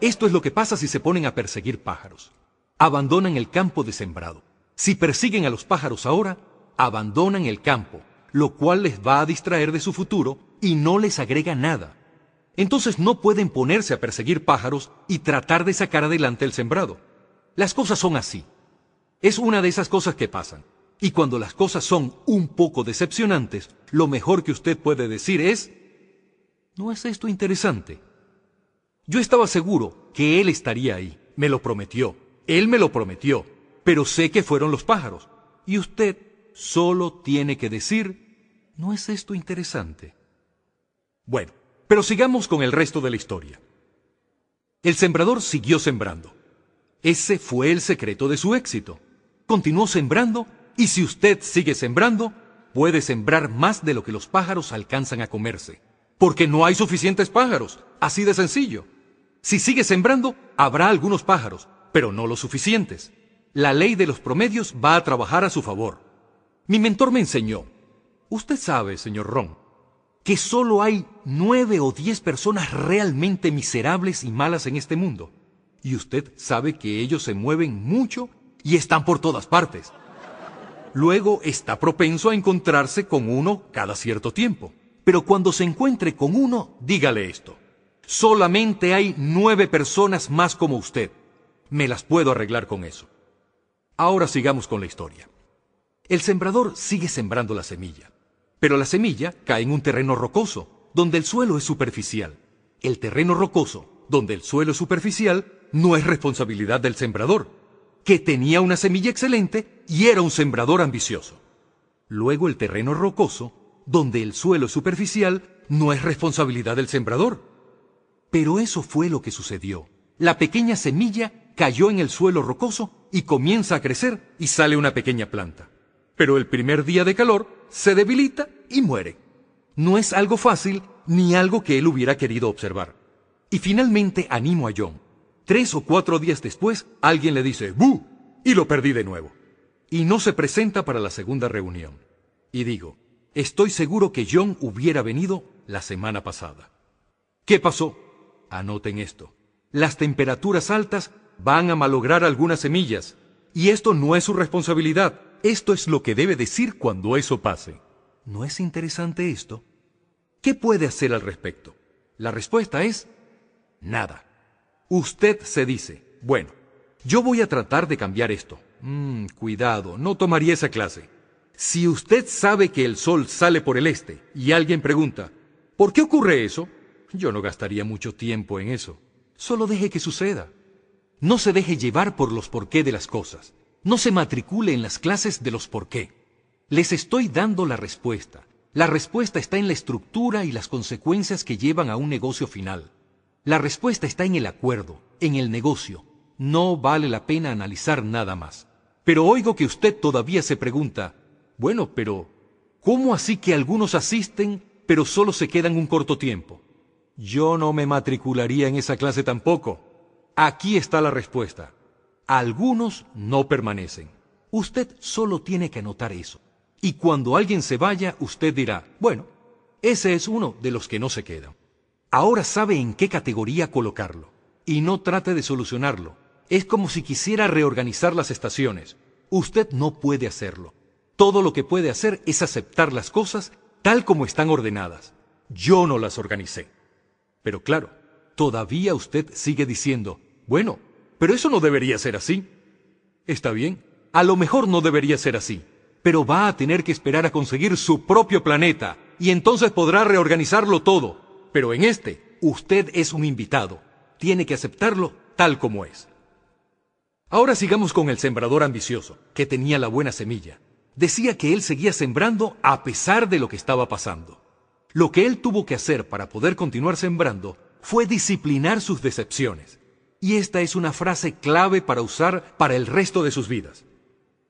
Esto es lo que pasa si se ponen a perseguir pájaros. Abandonan el campo de sembrado. Si persiguen a los pájaros ahora, abandonan el campo, lo cual les va a distraer de su futuro y no les agrega nada. Entonces no pueden ponerse a perseguir pájaros y tratar de sacar adelante el sembrado. Las cosas son así. Es una de esas cosas que pasan. Y cuando las cosas son un poco decepcionantes, lo mejor que usted puede decir es, ¿no es esto interesante? Yo estaba seguro que él estaría ahí. Me lo prometió. Él me lo prometió pero sé que fueron los pájaros. Y usted solo tiene que decir, ¿no es esto interesante? Bueno, pero sigamos con el resto de la historia. El sembrador siguió sembrando. Ese fue el secreto de su éxito. Continuó sembrando y si usted sigue sembrando, puede sembrar más de lo que los pájaros alcanzan a comerse. Porque no hay suficientes pájaros, así de sencillo. Si sigue sembrando, habrá algunos pájaros, pero no los suficientes la ley de los promedios va a trabajar a su favor. Mi mentor me enseñó, usted sabe, señor Ron, que solo hay nueve o diez personas realmente miserables y malas en este mundo. Y usted sabe que ellos se mueven mucho y están por todas partes. Luego está propenso a encontrarse con uno cada cierto tiempo. Pero cuando se encuentre con uno, dígale esto. Solamente hay nueve personas más como usted. Me las puedo arreglar con eso. Ahora sigamos con la historia. El sembrador sigue sembrando la semilla, pero la semilla cae en un terreno rocoso, donde el suelo es superficial. El terreno rocoso, donde el suelo es superficial, no es responsabilidad del sembrador, que tenía una semilla excelente y era un sembrador ambicioso. Luego el terreno rocoso, donde el suelo es superficial, no es responsabilidad del sembrador. Pero eso fue lo que sucedió. La pequeña semilla cayó en el suelo rocoso y comienza a crecer y sale una pequeña planta. Pero el primer día de calor se debilita y muere. No es algo fácil ni algo que él hubiera querido observar. Y finalmente animo a John. Tres o cuatro días después, alguien le dice ¡Bu! y lo perdí de nuevo. Y no se presenta para la segunda reunión. Y digo, estoy seguro que John hubiera venido la semana pasada. ¿Qué pasó? Anoten esto. Las temperaturas altas van a malograr algunas semillas. Y esto no es su responsabilidad. Esto es lo que debe decir cuando eso pase. ¿No es interesante esto? ¿Qué puede hacer al respecto? La respuesta es nada. Usted se dice, bueno, yo voy a tratar de cambiar esto. Mm, cuidado, no tomaría esa clase. Si usted sabe que el sol sale por el este y alguien pregunta, ¿por qué ocurre eso? Yo no gastaría mucho tiempo en eso. Solo deje que suceda. No se deje llevar por los porqué de las cosas. No se matricule en las clases de los porqué. Les estoy dando la respuesta. La respuesta está en la estructura y las consecuencias que llevan a un negocio final. La respuesta está en el acuerdo, en el negocio. No vale la pena analizar nada más. Pero oigo que usted todavía se pregunta, bueno, pero ¿cómo así que algunos asisten pero solo se quedan un corto tiempo? Yo no me matricularía en esa clase tampoco. Aquí está la respuesta. Algunos no permanecen. Usted solo tiene que anotar eso. Y cuando alguien se vaya, usted dirá, bueno, ese es uno de los que no se quedan. Ahora sabe en qué categoría colocarlo. Y no trate de solucionarlo. Es como si quisiera reorganizar las estaciones. Usted no puede hacerlo. Todo lo que puede hacer es aceptar las cosas tal como están ordenadas. Yo no las organicé. Pero claro, todavía usted sigue diciendo, bueno, pero eso no debería ser así. Está bien, a lo mejor no debería ser así, pero va a tener que esperar a conseguir su propio planeta y entonces podrá reorganizarlo todo. Pero en este, usted es un invitado. Tiene que aceptarlo tal como es. Ahora sigamos con el sembrador ambicioso, que tenía la buena semilla. Decía que él seguía sembrando a pesar de lo que estaba pasando. Lo que él tuvo que hacer para poder continuar sembrando fue disciplinar sus decepciones. Y esta es una frase clave para usar para el resto de sus vidas.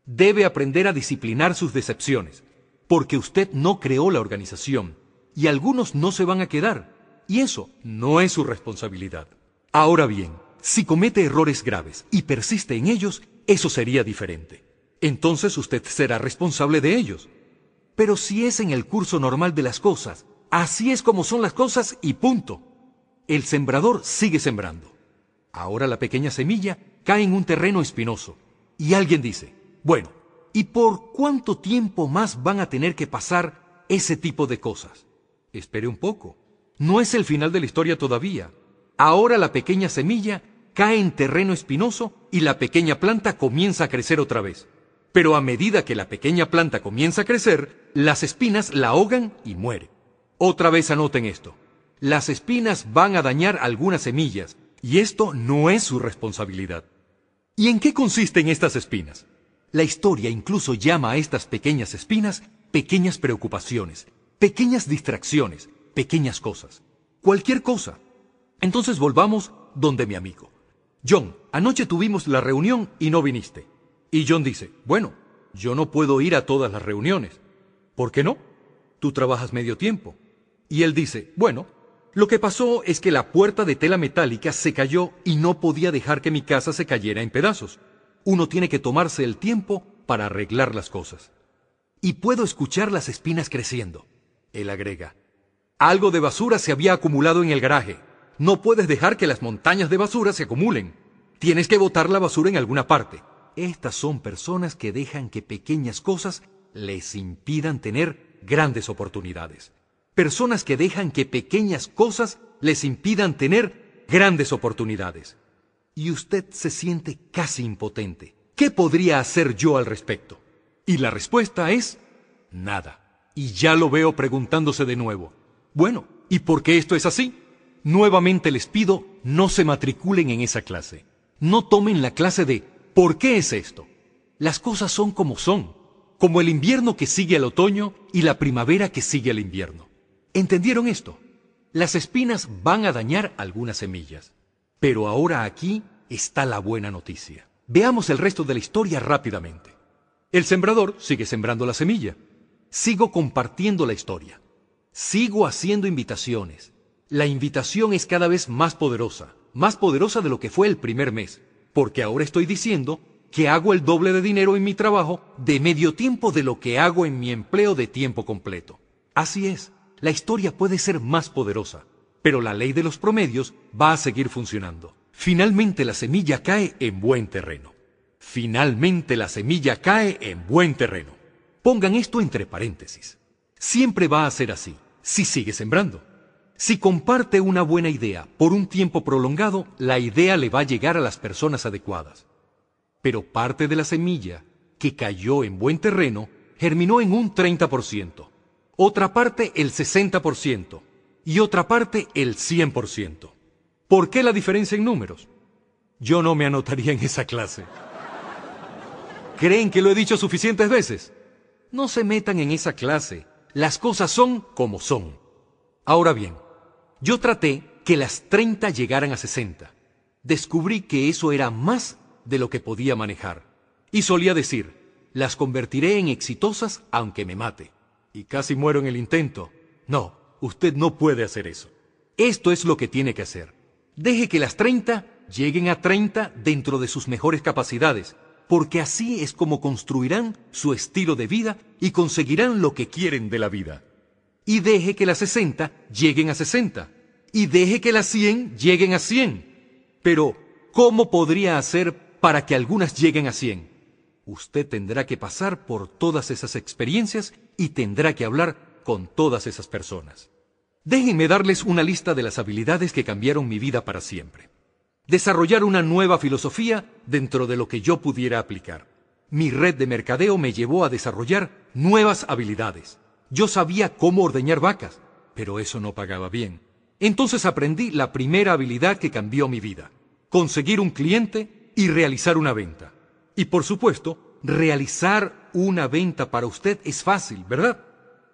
Debe aprender a disciplinar sus decepciones, porque usted no creó la organización, y algunos no se van a quedar, y eso no es su responsabilidad. Ahora bien, si comete errores graves y persiste en ellos, eso sería diferente. Entonces usted será responsable de ellos. Pero si es en el curso normal de las cosas, así es como son las cosas y punto. El sembrador sigue sembrando. Ahora la pequeña semilla cae en un terreno espinoso. Y alguien dice, bueno, ¿y por cuánto tiempo más van a tener que pasar ese tipo de cosas? Espere un poco. No es el final de la historia todavía. Ahora la pequeña semilla cae en terreno espinoso y la pequeña planta comienza a crecer otra vez. Pero a medida que la pequeña planta comienza a crecer, las espinas la ahogan y muere. Otra vez anoten esto. Las espinas van a dañar algunas semillas, y esto no es su responsabilidad. ¿Y en qué consisten estas espinas? La historia incluso llama a estas pequeñas espinas pequeñas preocupaciones, pequeñas distracciones, pequeñas cosas. Cualquier cosa. Entonces volvamos donde mi amigo. John, anoche tuvimos la reunión y no viniste. Y John dice, bueno, yo no puedo ir a todas las reuniones. ¿Por qué no? Tú trabajas medio tiempo. Y él dice, bueno, lo que pasó es que la puerta de tela metálica se cayó y no podía dejar que mi casa se cayera en pedazos. Uno tiene que tomarse el tiempo para arreglar las cosas. Y puedo escuchar las espinas creciendo. Él agrega, algo de basura se había acumulado en el garaje. No puedes dejar que las montañas de basura se acumulen. Tienes que botar la basura en alguna parte. Estas son personas que dejan que pequeñas cosas les impidan tener grandes oportunidades personas que dejan que pequeñas cosas les impidan tener grandes oportunidades. Y usted se siente casi impotente. ¿Qué podría hacer yo al respecto? Y la respuesta es nada. Y ya lo veo preguntándose de nuevo. Bueno, ¿y por qué esto es así? Nuevamente les pido, no se matriculen en esa clase. No tomen la clase de ¿por qué es esto? Las cosas son como son, como el invierno que sigue al otoño y la primavera que sigue al invierno. ¿Entendieron esto? Las espinas van a dañar algunas semillas. Pero ahora aquí está la buena noticia. Veamos el resto de la historia rápidamente. El sembrador sigue sembrando la semilla. Sigo compartiendo la historia. Sigo haciendo invitaciones. La invitación es cada vez más poderosa, más poderosa de lo que fue el primer mes, porque ahora estoy diciendo que hago el doble de dinero en mi trabajo de medio tiempo de lo que hago en mi empleo de tiempo completo. Así es, la historia puede ser más poderosa, pero la ley de los promedios va a seguir funcionando. Finalmente la semilla cae en buen terreno. Finalmente la semilla cae en buen terreno. Pongan esto entre paréntesis. Siempre va a ser así, si sigue sembrando. Si comparte una buena idea por un tiempo prolongado, la idea le va a llegar a las personas adecuadas. Pero parte de la semilla que cayó en buen terreno germinó en un 30% otra parte el 60% y otra parte el 100%. ¿Por qué la diferencia en números? Yo no me anotaría en esa clase. ¿Creen que lo he dicho suficientes veces? No se metan en esa clase. Las cosas son como son. Ahora bien, yo traté que las 30 llegaran a 60. Descubrí que eso era más de lo que podía manejar. Y solía decir, las convertiré en exitosas aunque me mate y casi muero en el intento. No, usted no puede hacer eso. Esto es lo que tiene que hacer. Deje que las 30 lleguen a 30 dentro de sus mejores capacidades porque así es como construirán su estilo de vida y conseguirán lo que quieren de la vida. Y deje que las 60 lleguen a 60, y deje que las 100 lleguen a 100. Pero, ¿cómo podría hacer para que algunas lleguen a 100? Usted tendrá que pasar por todas esas experiencias y tendrá que hablar con todas esas personas. Déjenme darles una lista de las habilidades que cambiaron mi vida para siempre. Desarrollar una nueva filosofía dentro de lo que yo pudiera aplicar. Mi red de mercadeo me llevó a desarrollar nuevas habilidades. Yo sabía cómo ordeñar vacas, pero eso no pagaba bien. Entonces aprendí la primera habilidad que cambió mi vida. Conseguir un cliente y realizar una venta. Y por supuesto, realizar una venta para usted es fácil, ¿verdad?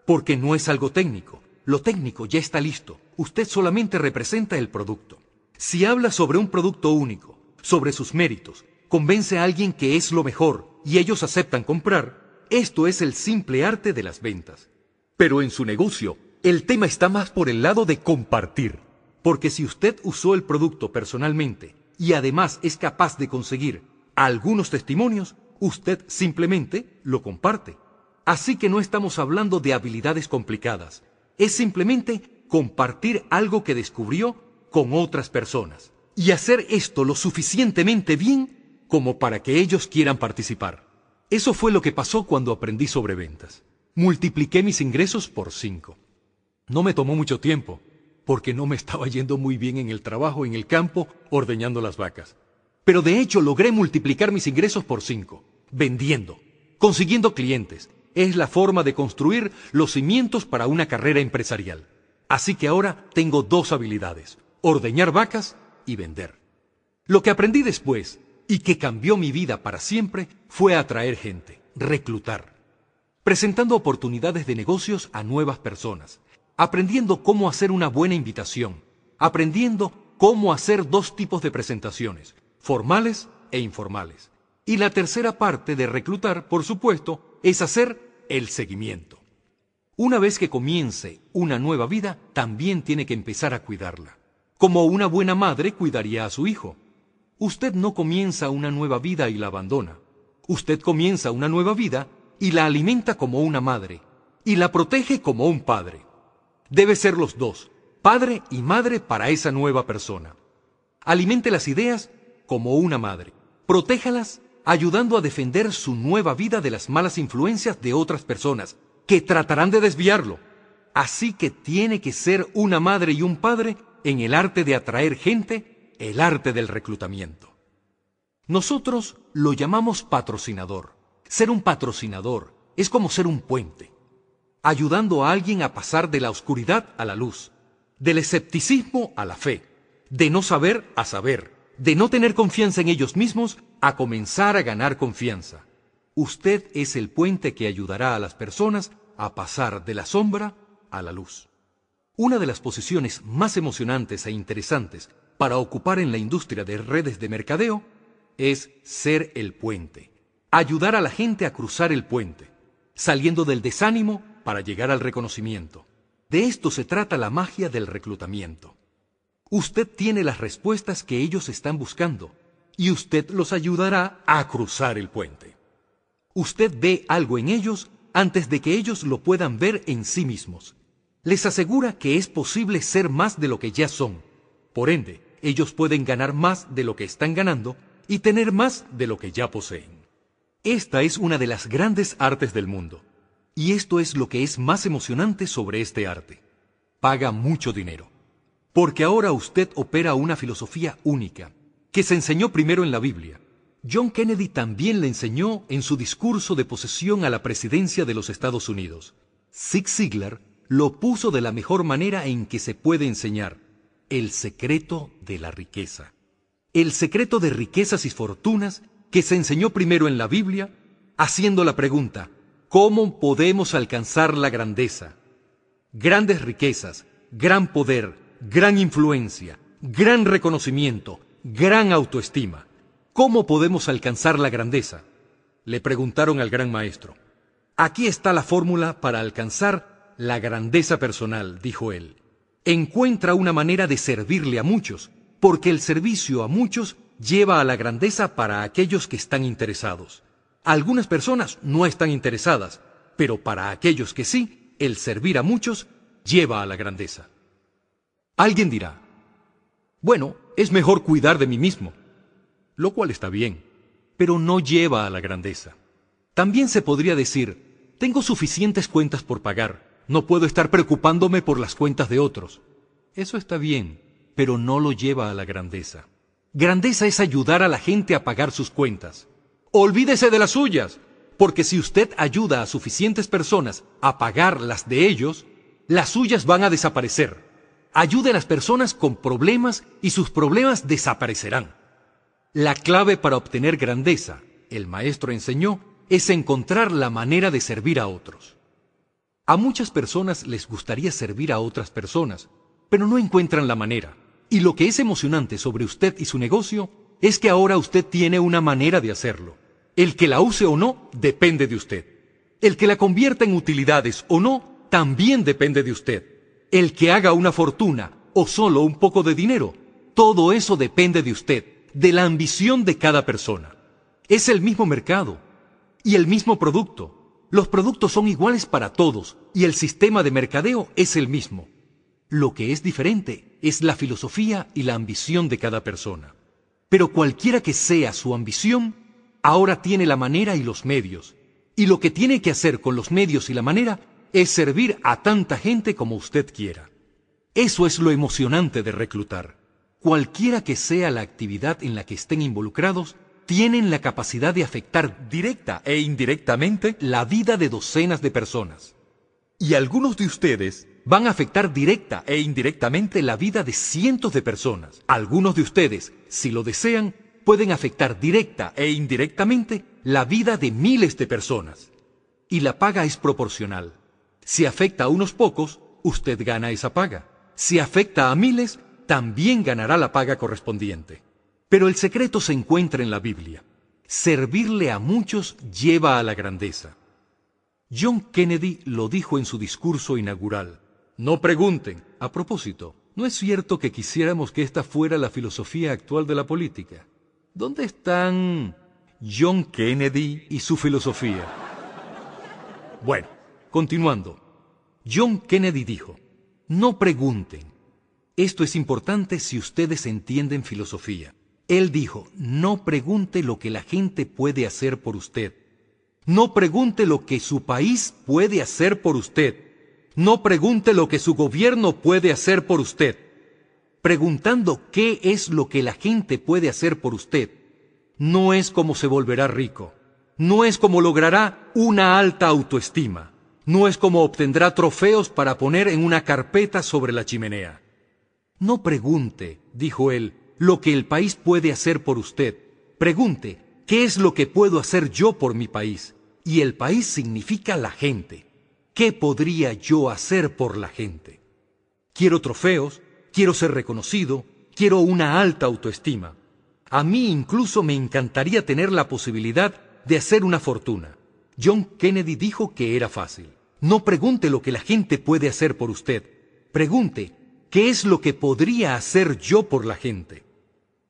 Porque no es algo técnico. Lo técnico ya está listo. Usted solamente representa el producto. Si habla sobre un producto único, sobre sus méritos, convence a alguien que es lo mejor y ellos aceptan comprar, esto es el simple arte de las ventas. Pero en su negocio, el tema está más por el lado de compartir. Porque si usted usó el producto personalmente y además es capaz de conseguir algunos testimonios, usted simplemente lo comparte. Así que no estamos hablando de habilidades complicadas, es simplemente compartir algo que descubrió con otras personas y hacer esto lo suficientemente bien como para que ellos quieran participar. Eso fue lo que pasó cuando aprendí sobre ventas. Multipliqué mis ingresos por cinco. No me tomó mucho tiempo, porque no me estaba yendo muy bien en el trabajo en el campo ordeñando las vacas. Pero de hecho logré multiplicar mis ingresos por cinco, vendiendo, consiguiendo clientes. Es la forma de construir los cimientos para una carrera empresarial. Así que ahora tengo dos habilidades, ordeñar vacas y vender. Lo que aprendí después y que cambió mi vida para siempre fue atraer gente, reclutar, presentando oportunidades de negocios a nuevas personas, aprendiendo cómo hacer una buena invitación, aprendiendo cómo hacer dos tipos de presentaciones, formales e informales. Y la tercera parte de reclutar, por supuesto, es hacer el seguimiento. Una vez que comience una nueva vida, también tiene que empezar a cuidarla. Como una buena madre cuidaría a su hijo. Usted no comienza una nueva vida y la abandona. Usted comienza una nueva vida y la alimenta como una madre, y la protege como un padre. Debe ser los dos, padre y madre para esa nueva persona. Alimente las ideas como una madre. Protéjalas ayudando a defender su nueva vida de las malas influencias de otras personas que tratarán de desviarlo. Así que tiene que ser una madre y un padre en el arte de atraer gente, el arte del reclutamiento. Nosotros lo llamamos patrocinador. Ser un patrocinador es como ser un puente, ayudando a alguien a pasar de la oscuridad a la luz, del escepticismo a la fe, de no saber a saber, de no tener confianza en ellos mismos a comenzar a ganar confianza. Usted es el puente que ayudará a las personas a pasar de la sombra a la luz. Una de las posiciones más emocionantes e interesantes para ocupar en la industria de redes de mercadeo es ser el puente, ayudar a la gente a cruzar el puente, saliendo del desánimo para llegar al reconocimiento. De esto se trata la magia del reclutamiento. Usted tiene las respuestas que ellos están buscando y usted los ayudará a cruzar el puente. Usted ve algo en ellos antes de que ellos lo puedan ver en sí mismos. Les asegura que es posible ser más de lo que ya son. Por ende, ellos pueden ganar más de lo que están ganando y tener más de lo que ya poseen. Esta es una de las grandes artes del mundo. Y esto es lo que es más emocionante sobre este arte. Paga mucho dinero. Porque ahora usted opera una filosofía única, que se enseñó primero en la Biblia. John Kennedy también le enseñó en su discurso de posesión a la presidencia de los Estados Unidos. Zig Ziglar lo puso de la mejor manera en que se puede enseñar, el secreto de la riqueza. El secreto de riquezas y fortunas que se enseñó primero en la Biblia, haciendo la pregunta, ¿cómo podemos alcanzar la grandeza? Grandes riquezas, gran poder, gran influencia, gran reconocimiento, gran autoestima. ¿Cómo podemos alcanzar la grandeza? Le preguntaron al gran maestro. Aquí está la fórmula para alcanzar la grandeza personal, dijo él. Encuentra una manera de servirle a muchos, porque el servicio a muchos lleva a la grandeza para aquellos que están interesados. Algunas personas no están interesadas, pero para aquellos que sí, el servir a muchos lleva a la grandeza. Alguien dirá, bueno, es mejor cuidar de mí mismo, lo cual está bien, pero no lleva a la grandeza. También se podría decir, tengo suficientes cuentas por pagar, no puedo estar preocupándome por las cuentas de otros. Eso está bien, pero no lo lleva a la grandeza. Grandeza es ayudar a la gente a pagar sus cuentas. Olvídese de las suyas, porque si usted ayuda a suficientes personas a pagar las de ellos, las suyas van a desaparecer. Ayude a las personas con problemas y sus problemas desaparecerán. La clave para obtener grandeza, el maestro enseñó, es encontrar la manera de servir a otros. A muchas personas les gustaría servir a otras personas, pero no encuentran la manera. Y lo que es emocionante sobre usted y su negocio es que ahora usted tiene una manera de hacerlo. El que la use o no depende de usted. El que la convierta en utilidades o no también depende de usted. El que haga una fortuna o solo un poco de dinero, todo eso depende de usted, de la ambición de cada persona. Es el mismo mercado y el mismo producto. Los productos son iguales para todos y el sistema de mercadeo es el mismo. Lo que es diferente es la filosofía y la ambición de cada persona. Pero cualquiera que sea su ambición, ahora tiene la manera y los medios. Y lo que tiene que hacer con los medios y la manera es servir a tanta gente como usted quiera. Eso es lo emocionante de reclutar. Cualquiera que sea la actividad en la que estén involucrados, tienen la capacidad de afectar directa e indirectamente la vida de docenas de personas. Y algunos de ustedes van a afectar directa e indirectamente la vida de cientos de personas. Algunos de ustedes, si lo desean, pueden afectar directa e indirectamente la vida de miles de personas. Y la paga es proporcional. Si afecta a unos pocos, usted gana esa paga. Si afecta a miles, también ganará la paga correspondiente. Pero el secreto se encuentra en la Biblia. Servirle a muchos lleva a la grandeza. John Kennedy lo dijo en su discurso inaugural. No pregunten. A propósito, ¿no es cierto que quisiéramos que esta fuera la filosofía actual de la política? ¿Dónde están John Kennedy y su filosofía? Bueno, continuando. John Kennedy dijo, no pregunten. Esto es importante si ustedes entienden filosofía. Él dijo, no pregunte lo que la gente puede hacer por usted. No pregunte lo que su país puede hacer por usted. No pregunte lo que su gobierno puede hacer por usted. Preguntando qué es lo que la gente puede hacer por usted, no es como se volverá rico. No es como logrará una alta autoestima. No es como obtendrá trofeos para poner en una carpeta sobre la chimenea. No pregunte, dijo él, lo que el país puede hacer por usted. Pregunte, ¿qué es lo que puedo hacer yo por mi país? Y el país significa la gente. ¿Qué podría yo hacer por la gente? Quiero trofeos, quiero ser reconocido, quiero una alta autoestima. A mí incluso me encantaría tener la posibilidad de hacer una fortuna. John Kennedy dijo que era fácil. No pregunte lo que la gente puede hacer por usted. Pregunte, ¿qué es lo que podría hacer yo por la gente?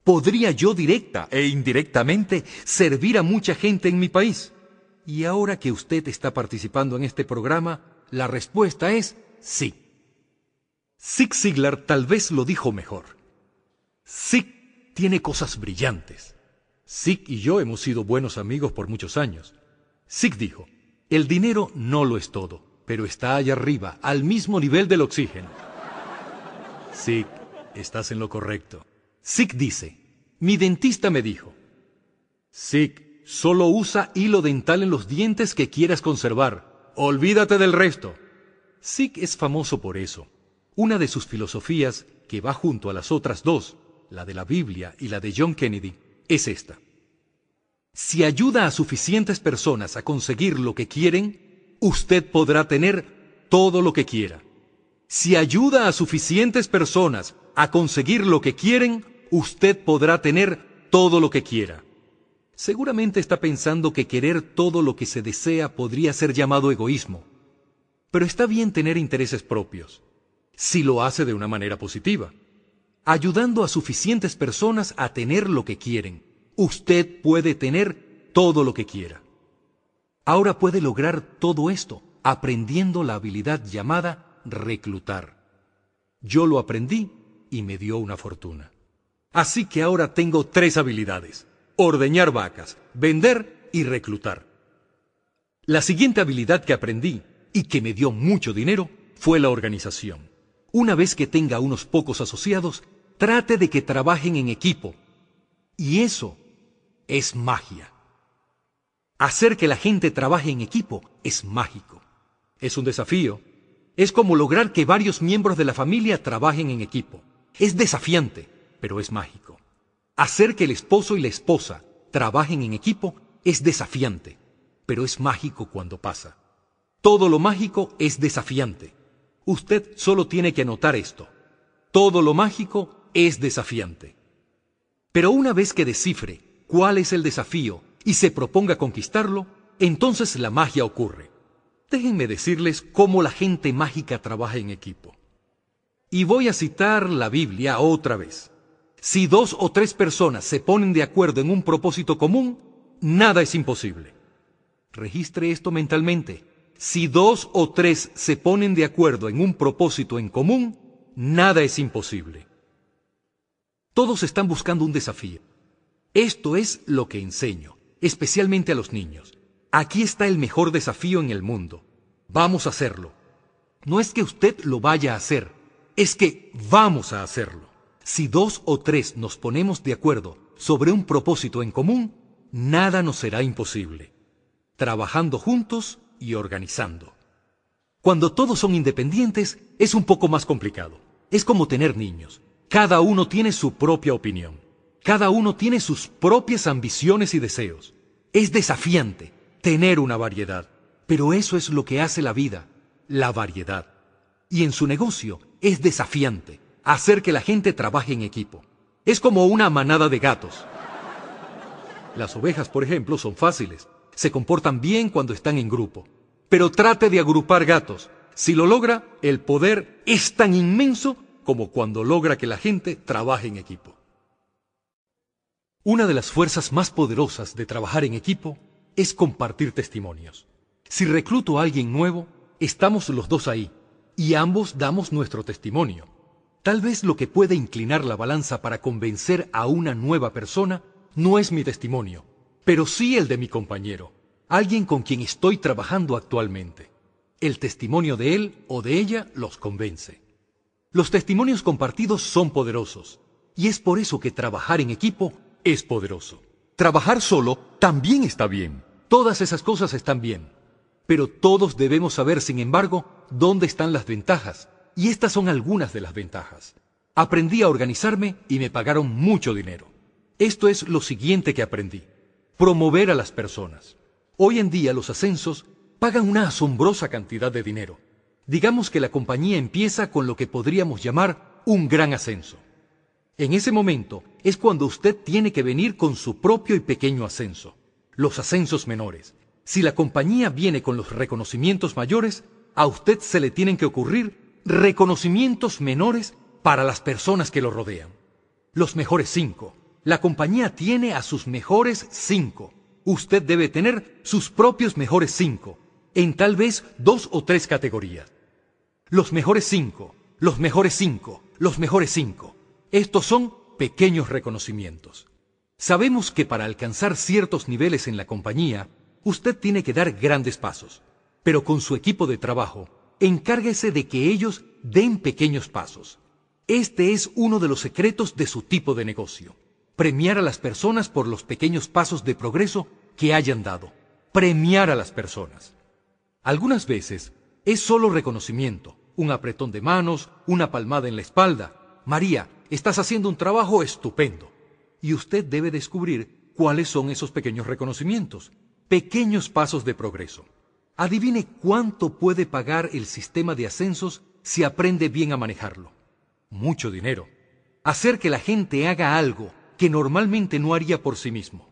¿Podría yo directa e indirectamente servir a mucha gente en mi país? Y ahora que usted está participando en este programa, la respuesta es sí. Zig Ziglar tal vez lo dijo mejor. Zig tiene cosas brillantes. Zig y yo hemos sido buenos amigos por muchos años. Zig dijo, el dinero no lo es todo, pero está allá arriba, al mismo nivel del oxígeno. Zig, estás en lo correcto. Zig dice, mi dentista me dijo, Zig, Solo usa hilo dental en los dientes que quieras conservar. Olvídate del resto. Sick es famoso por eso. Una de sus filosofías, que va junto a las otras dos, la de la Biblia y la de John Kennedy, es esta. Si ayuda a suficientes personas a conseguir lo que quieren, usted podrá tener todo lo que quiera. Si ayuda a suficientes personas a conseguir lo que quieren, usted podrá tener todo lo que quiera. Seguramente está pensando que querer todo lo que se desea podría ser llamado egoísmo. Pero está bien tener intereses propios, si lo hace de una manera positiva. ayudando a suficientes personas a tener lo que quieren. Usted puede tener todo lo que quiera. Ahora puede lograr todo esto aprendiendo la habilidad llamada reclutar. Yo lo aprendí y me dio una fortuna. Así que ahora tengo tres habilidades. Ordeñar vacas, vender y reclutar. La siguiente habilidad que aprendí y que me dio mucho dinero fue la organización. Una vez que tenga unos pocos asociados, trate de que trabajen en equipo. Y eso es magia. Hacer que la gente trabaje en equipo es mágico. Es un desafío. Es como lograr que varios miembros de la familia trabajen en equipo. Es desafiante, pero es mágico. Hacer que el esposo y la esposa trabajen en equipo es desafiante, pero es mágico cuando pasa. Todo lo mágico es desafiante. Usted solo tiene que anotar esto. Todo lo mágico es desafiante. Pero una vez que descifre cuál es el desafío y se proponga conquistarlo, entonces la magia ocurre. Déjenme decirles cómo la gente mágica trabaja en equipo. Y voy a citar la Biblia otra vez. Si dos o tres personas se ponen de acuerdo en un propósito común, nada es imposible. Registre esto mentalmente. Si dos o tres se ponen de acuerdo en un propósito en común, nada es imposible. Todos están buscando un desafío. Esto es lo que enseño, especialmente a los niños. Aquí está el mejor desafío en el mundo. Vamos a hacerlo. No es que usted lo vaya a hacer, es que vamos a hacerlo. Si dos o tres nos ponemos de acuerdo sobre un propósito en común, nada nos será imposible. Trabajando juntos y organizando. Cuando todos son independientes, es un poco más complicado. Es como tener niños. Cada uno tiene su propia opinión. Cada uno tiene sus propias ambiciones y deseos. Es desafiante tener una variedad, pero eso es lo que hace la vida, la variedad. Y en su negocio es desafiante hacer que la gente trabaje en equipo. Es como una manada de gatos. Las ovejas, por ejemplo, son fáciles. Se comportan bien cuando están en grupo. Pero trate de agrupar gatos. Si lo logra, el poder es tan inmenso como cuando logra que la gente trabaje en equipo. Una de las fuerzas más poderosas de trabajar en equipo es compartir testimonios. Si recluto a alguien nuevo, estamos los dos ahí, y ambos damos nuestro testimonio. Tal vez lo que puede inclinar la balanza para convencer a una nueva persona no es mi testimonio, pero sí el de mi compañero, alguien con quien estoy trabajando actualmente. El testimonio de él o de ella los convence. Los testimonios compartidos son poderosos, y es por eso que trabajar en equipo es poderoso. Trabajar solo también está bien. Todas esas cosas están bien. Pero todos debemos saber, sin embargo, dónde están las ventajas. Y estas son algunas de las ventajas. Aprendí a organizarme y me pagaron mucho dinero. Esto es lo siguiente que aprendí. Promover a las personas. Hoy en día los ascensos pagan una asombrosa cantidad de dinero. Digamos que la compañía empieza con lo que podríamos llamar un gran ascenso. En ese momento es cuando usted tiene que venir con su propio y pequeño ascenso, los ascensos menores. Si la compañía viene con los reconocimientos mayores, a usted se le tienen que ocurrir reconocimientos menores para las personas que lo rodean. Los mejores cinco. La compañía tiene a sus mejores cinco. Usted debe tener sus propios mejores cinco, en tal vez dos o tres categorías. Los mejores cinco, los mejores cinco, los mejores cinco. Estos son pequeños reconocimientos. Sabemos que para alcanzar ciertos niveles en la compañía, Usted tiene que dar grandes pasos, pero con su equipo de trabajo, encárguese de que ellos den pequeños pasos. Este es uno de los secretos de su tipo de negocio. Premiar a las personas por los pequeños pasos de progreso que hayan dado. Premiar a las personas. Algunas veces es solo reconocimiento, un apretón de manos, una palmada en la espalda. María, estás haciendo un trabajo estupendo. Y usted debe descubrir cuáles son esos pequeños reconocimientos pequeños pasos de progreso. Adivine cuánto puede pagar el sistema de ascensos si aprende bien a manejarlo. Mucho dinero. Hacer que la gente haga algo que normalmente no haría por sí mismo.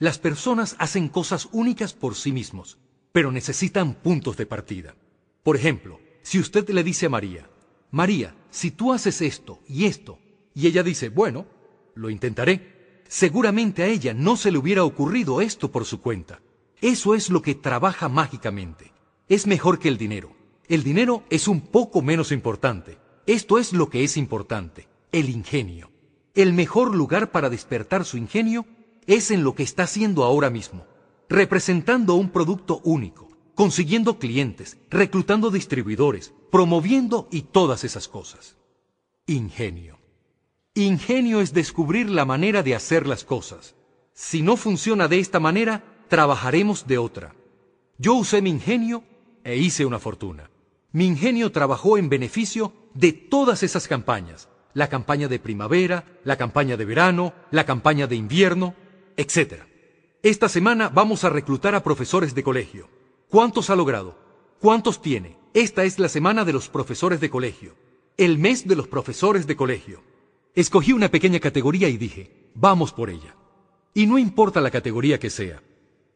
Las personas hacen cosas únicas por sí mismos, pero necesitan puntos de partida. Por ejemplo, si usted le dice a María, María, si tú haces esto y esto, Y ella dice, bueno, lo intentaré. Seguramente a ella no se le hubiera ocurrido esto por su cuenta. Eso es lo que trabaja mágicamente. Es mejor que el dinero. El dinero es un poco menos importante. Esto es lo que es importante, el ingenio. El mejor lugar para despertar su ingenio es en lo que está haciendo ahora mismo, representando un producto único, consiguiendo clientes, reclutando distribuidores, promoviendo y todas esas cosas. Ingenio. Ingenio es descubrir la manera de hacer las cosas. Si no funciona de esta manera, trabajaremos de otra. Yo usé mi ingenio e hice una fortuna. Mi ingenio trabajó en beneficio de todas esas campañas. La campaña de primavera, la campaña de verano, la campaña de invierno, etc. Esta semana vamos a reclutar a profesores de colegio. ¿Cuántos ha logrado? ¿Cuántos tiene? Esta es la semana de los profesores de colegio. El mes de los profesores de colegio. Escogí una pequeña categoría y dije, vamos por ella. Y no importa la categoría que sea.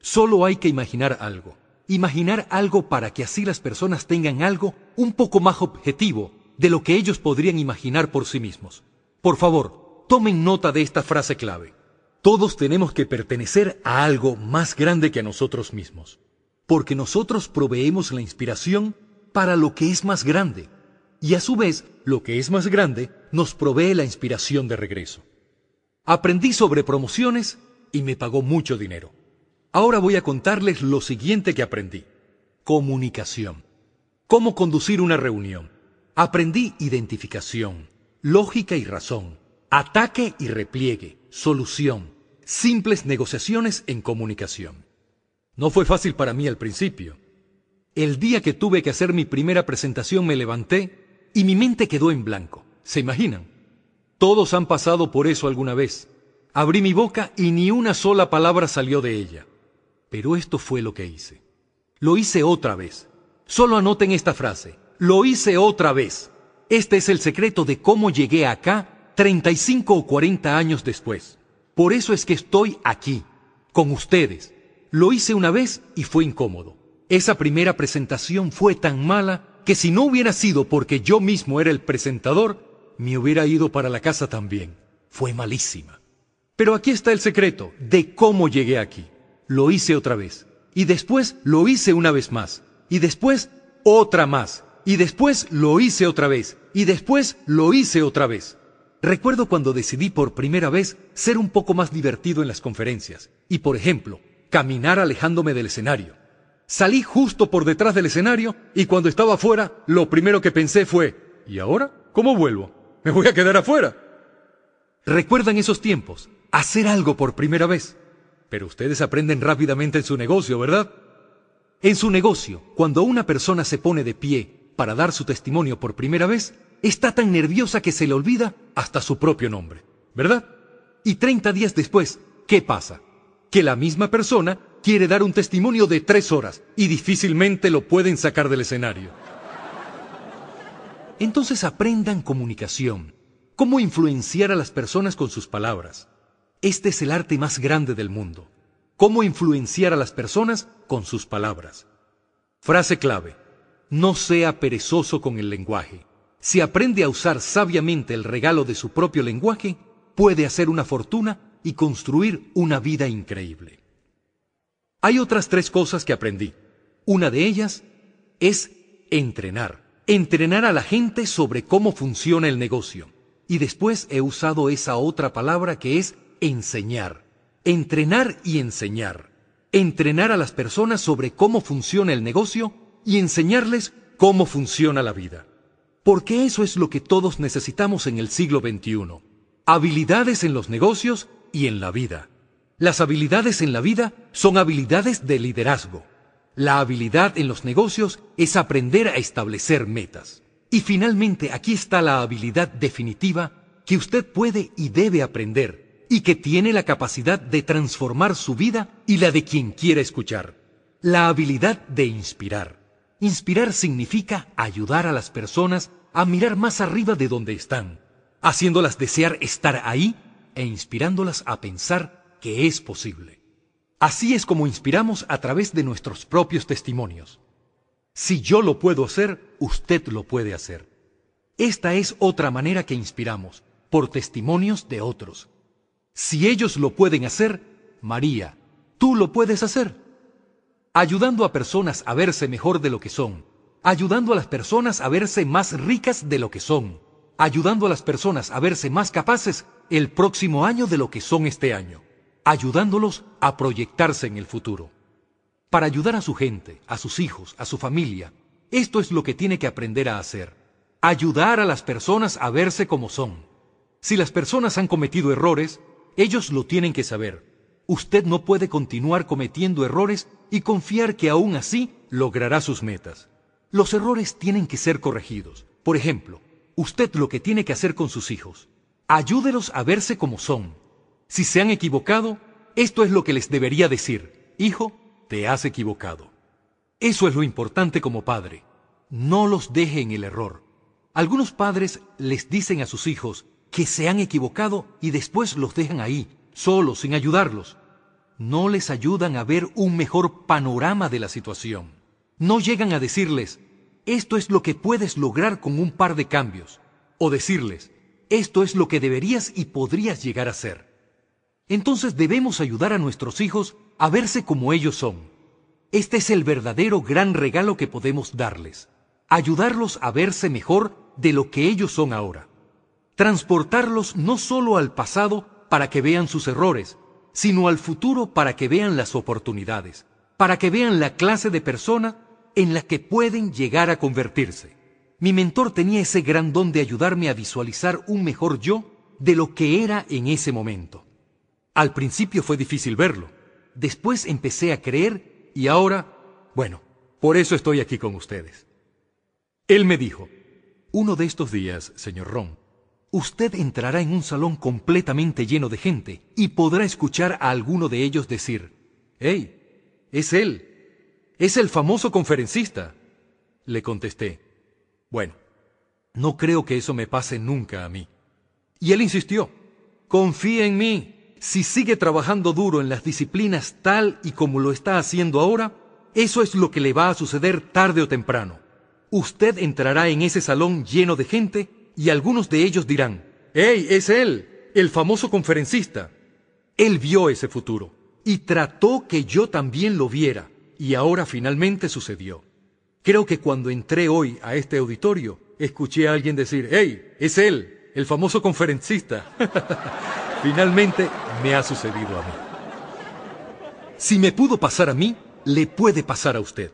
Solo hay que imaginar algo. Imaginar algo para que así las personas tengan algo un poco más objetivo de lo que ellos podrían imaginar por sí mismos. Por favor, tomen nota de esta frase clave. Todos tenemos que pertenecer a algo más grande que a nosotros mismos, porque nosotros proveemos la inspiración para lo que es más grande, y a su vez lo que es más grande nos provee la inspiración de regreso. Aprendí sobre promociones y me pagó mucho dinero. Ahora voy a contarles lo siguiente que aprendí. Comunicación. Cómo conducir una reunión. Aprendí identificación, lógica y razón, ataque y repliegue, solución, simples negociaciones en comunicación. No fue fácil para mí al principio. El día que tuve que hacer mi primera presentación me levanté y mi mente quedó en blanco. ¿Se imaginan? Todos han pasado por eso alguna vez. Abrí mi boca y ni una sola palabra salió de ella. Pero esto fue lo que hice. Lo hice otra vez. Solo anoten esta frase. Lo hice otra vez. Este es el secreto de cómo llegué acá 35 o 40 años después. Por eso es que estoy aquí, con ustedes. Lo hice una vez y fue incómodo. Esa primera presentación fue tan mala que si no hubiera sido porque yo mismo era el presentador, me hubiera ido para la casa también. Fue malísima. Pero aquí está el secreto de cómo llegué aquí lo hice otra vez. Y después lo hice una vez más. Y después otra más. Y después lo hice otra vez. Y después lo hice otra vez. Recuerdo cuando decidí por primera vez ser un poco más divertido en las conferencias. Y por ejemplo, caminar alejándome del escenario. Salí justo por detrás del escenario y cuando estaba afuera, lo primero que pensé fue, ¿y ahora? ¿Cómo vuelvo? ¿Me voy a quedar afuera? ¿Recuerdan esos tiempos? Hacer algo por primera vez. Pero ustedes aprenden rápidamente en su negocio, ¿verdad? En su negocio, cuando una persona se pone de pie para dar su testimonio por primera vez, está tan nerviosa que se le olvida hasta su propio nombre, ¿verdad? Y 30 días después, ¿qué pasa? Que la misma persona quiere dar un testimonio de tres horas y difícilmente lo pueden sacar del escenario. Entonces aprendan comunicación, cómo influenciar a las personas con sus palabras. Este es el arte más grande del mundo. Cómo influenciar a las personas con sus palabras. Frase clave. No sea perezoso con el lenguaje. Si aprende a usar sabiamente el regalo de su propio lenguaje, puede hacer una fortuna y construir una vida increíble. Hay otras tres cosas que aprendí. Una de ellas es entrenar. Entrenar a la gente sobre cómo funciona el negocio. Y después he usado esa otra palabra que es enseñar, entrenar y enseñar, entrenar a las personas sobre cómo funciona el negocio y enseñarles cómo funciona la vida. Porque eso es lo que todos necesitamos en el siglo XXI. Habilidades en los negocios y en la vida. Las habilidades en la vida son habilidades de liderazgo. La habilidad en los negocios es aprender a establecer metas. Y finalmente aquí está la habilidad definitiva que usted puede y debe aprender y que tiene la capacidad de transformar su vida y la de quien quiera escuchar. La habilidad de inspirar. Inspirar significa ayudar a las personas a mirar más arriba de donde están, haciéndolas desear estar ahí e inspirándolas a pensar que es posible. Así es como inspiramos a través de nuestros propios testimonios. Si yo lo puedo hacer, usted lo puede hacer. Esta es otra manera que inspiramos, por testimonios de otros. Si ellos lo pueden hacer, María, tú lo puedes hacer. Ayudando a personas a verse mejor de lo que son, ayudando a las personas a verse más ricas de lo que son, ayudando a las personas a verse más capaces el próximo año de lo que son este año, ayudándolos a proyectarse en el futuro. Para ayudar a su gente, a sus hijos, a su familia, esto es lo que tiene que aprender a hacer. Ayudar a las personas a verse como son. Si las personas han cometido errores, ellos lo tienen que saber. Usted no puede continuar cometiendo errores y confiar que aún así logrará sus metas. Los errores tienen que ser corregidos. Por ejemplo, usted lo que tiene que hacer con sus hijos, ayúdelos a verse como son. Si se han equivocado, esto es lo que les debería decir. Hijo, te has equivocado. Eso es lo importante como padre. No los deje en el error. Algunos padres les dicen a sus hijos que se han equivocado y después los dejan ahí, solos, sin ayudarlos. No les ayudan a ver un mejor panorama de la situación. No llegan a decirles, esto es lo que puedes lograr con un par de cambios. O decirles, esto es lo que deberías y podrías llegar a ser. Entonces debemos ayudar a nuestros hijos a verse como ellos son. Este es el verdadero gran regalo que podemos darles. Ayudarlos a verse mejor de lo que ellos son ahora. Transportarlos no solo al pasado para que vean sus errores, sino al futuro para que vean las oportunidades, para que vean la clase de persona en la que pueden llegar a convertirse. Mi mentor tenía ese gran don de ayudarme a visualizar un mejor yo de lo que era en ese momento. Al principio fue difícil verlo, después empecé a creer y ahora, bueno, por eso estoy aquí con ustedes. Él me dijo, uno de estos días, señor Ron, usted entrará en un salón completamente lleno de gente y podrá escuchar a alguno de ellos decir, ¡Hey! Es él, es el famoso conferencista. Le contesté, bueno, no creo que eso me pase nunca a mí. Y él insistió, confía en mí. Si sigue trabajando duro en las disciplinas tal y como lo está haciendo ahora, eso es lo que le va a suceder tarde o temprano. Usted entrará en ese salón lleno de gente y algunos de ellos dirán, ¡Hey, es él, el famoso conferencista! Él vio ese futuro y trató que yo también lo viera y ahora finalmente sucedió. Creo que cuando entré hoy a este auditorio, escuché a alguien decir, ¡Hey! Es él, el famoso conferencista. finalmente me ha sucedido a mí. Si me pudo pasar a mí, le puede pasar a usted.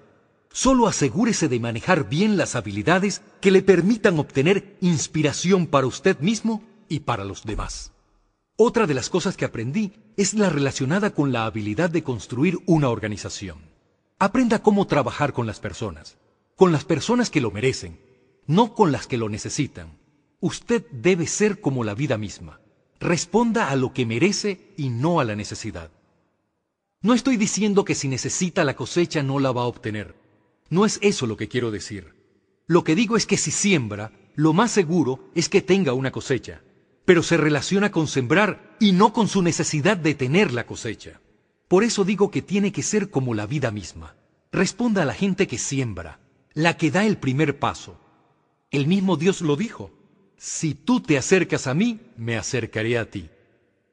Solo asegúrese de manejar bien las habilidades que le permitan obtener inspiración para usted mismo y para los demás. Otra de las cosas que aprendí es la relacionada con la habilidad de construir una organización. Aprenda cómo trabajar con las personas, con las personas que lo merecen, no con las que lo necesitan. Usted debe ser como la vida misma. Responda a lo que merece y no a la necesidad. No estoy diciendo que si necesita la cosecha no la va a obtener. No es eso lo que quiero decir. Lo que digo es que si siembra, lo más seguro es que tenga una cosecha, pero se relaciona con sembrar y no con su necesidad de tener la cosecha. Por eso digo que tiene que ser como la vida misma. Responda a la gente que siembra, la que da el primer paso. El mismo Dios lo dijo. Si tú te acercas a mí, me acercaré a ti.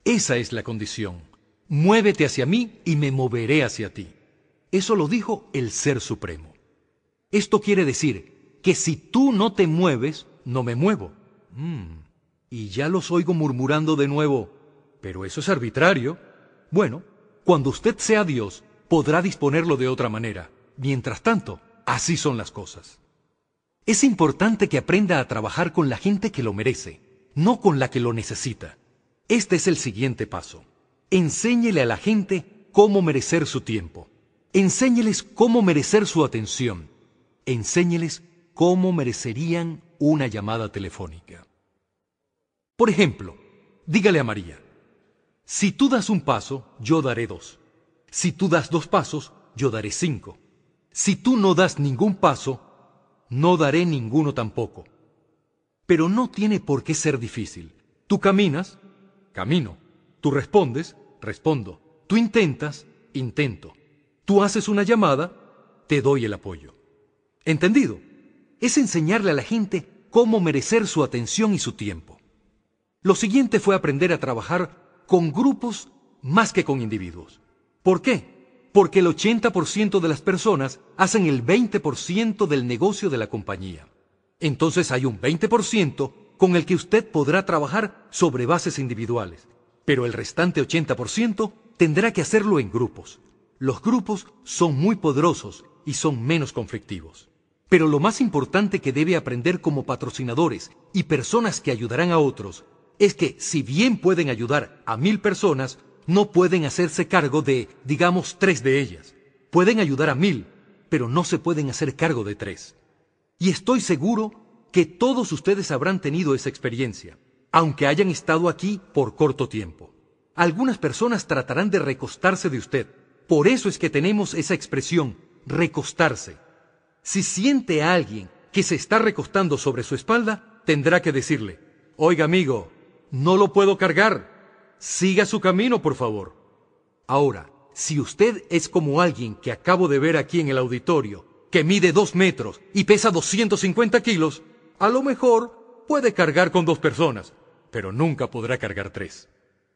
Esa es la condición. Muévete hacia mí y me moveré hacia ti. Eso lo dijo el Ser Supremo. Esto quiere decir que si tú no te mueves, no me muevo. Mm, y ya los oigo murmurando de nuevo, pero eso es arbitrario. Bueno, cuando usted sea Dios, podrá disponerlo de otra manera. Mientras tanto, así son las cosas. Es importante que aprenda a trabajar con la gente que lo merece, no con la que lo necesita. Este es el siguiente paso. Enséñele a la gente cómo merecer su tiempo. Enséñeles cómo merecer su atención. Enséñeles cómo merecerían una llamada telefónica. Por ejemplo, dígale a María, si tú das un paso, yo daré dos. Si tú das dos pasos, yo daré cinco. Si tú no das ningún paso, no daré ninguno tampoco. Pero no tiene por qué ser difícil. Tú caminas, camino. Tú respondes, respondo. Tú intentas, intento. Tú haces una llamada, te doy el apoyo. ¿Entendido? Es enseñarle a la gente cómo merecer su atención y su tiempo. Lo siguiente fue aprender a trabajar con grupos más que con individuos. ¿Por qué? Porque el 80% de las personas hacen el 20% del negocio de la compañía. Entonces hay un 20% con el que usted podrá trabajar sobre bases individuales, pero el restante 80% tendrá que hacerlo en grupos. Los grupos son muy poderosos y son menos conflictivos. Pero lo más importante que debe aprender como patrocinadores y personas que ayudarán a otros es que si bien pueden ayudar a mil personas, no pueden hacerse cargo de, digamos, tres de ellas. Pueden ayudar a mil, pero no se pueden hacer cargo de tres. Y estoy seguro que todos ustedes habrán tenido esa experiencia, aunque hayan estado aquí por corto tiempo. Algunas personas tratarán de recostarse de usted. Por eso es que tenemos esa expresión, recostarse. Si siente a alguien que se está recostando sobre su espalda, tendrá que decirle, oiga amigo, no lo puedo cargar. Siga su camino, por favor. Ahora, si usted es como alguien que acabo de ver aquí en el auditorio, que mide dos metros y pesa 250 kilos, a lo mejor puede cargar con dos personas, pero nunca podrá cargar tres.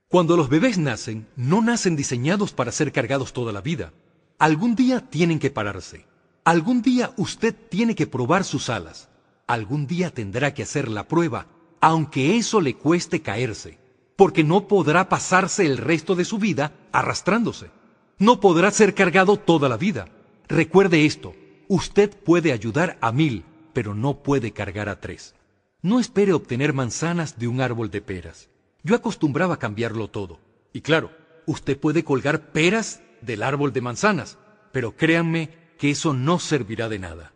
Cuando los bebés nacen, no nacen diseñados para ser cargados toda la vida. Algún día tienen que pararse. Algún día usted tiene que probar sus alas. Algún día tendrá que hacer la prueba, aunque eso le cueste caerse, porque no podrá pasarse el resto de su vida arrastrándose. No podrá ser cargado toda la vida. Recuerde esto, usted puede ayudar a mil, pero no puede cargar a tres. No espere obtener manzanas de un árbol de peras. Yo acostumbraba cambiarlo todo. Y claro, usted puede colgar peras del árbol de manzanas, pero créanme que eso no servirá de nada.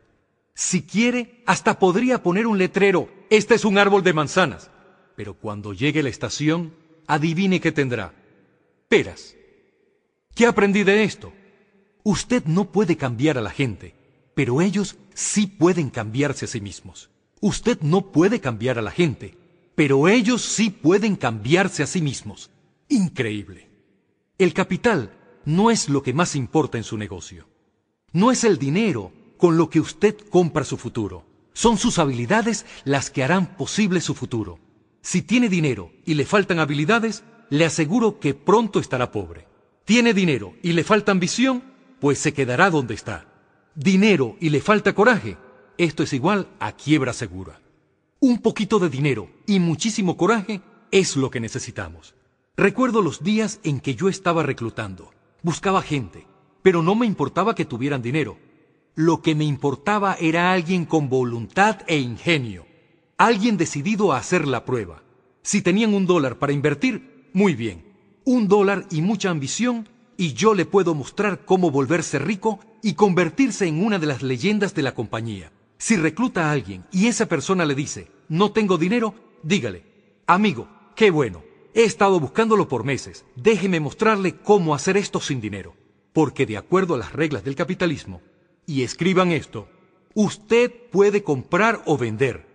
Si quiere, hasta podría poner un letrero, este es un árbol de manzanas. Pero cuando llegue la estación, adivine qué tendrá. Peras. ¿Qué aprendí de esto? Usted no puede cambiar a la gente, pero ellos sí pueden cambiarse a sí mismos. Usted no puede cambiar a la gente, pero ellos sí pueden cambiarse a sí mismos. Increíble. El capital no es lo que más importa en su negocio. No es el dinero con lo que usted compra su futuro. Son sus habilidades las que harán posible su futuro. Si tiene dinero y le faltan habilidades, le aseguro que pronto estará pobre. Tiene dinero y le falta ambición, pues se quedará donde está. Dinero y le falta coraje, esto es igual a quiebra segura. Un poquito de dinero y muchísimo coraje es lo que necesitamos. Recuerdo los días en que yo estaba reclutando. Buscaba gente, pero no me importaba que tuvieran dinero. Lo que me importaba era alguien con voluntad e ingenio, alguien decidido a hacer la prueba. Si tenían un dólar para invertir, muy bien. Un dólar y mucha ambición, y yo le puedo mostrar cómo volverse rico y convertirse en una de las leyendas de la compañía. Si recluta a alguien y esa persona le dice, no tengo dinero, dígale, amigo, qué bueno, he estado buscándolo por meses, déjeme mostrarle cómo hacer esto sin dinero porque de acuerdo a las reglas del capitalismo, y escriban esto, usted puede comprar o vender,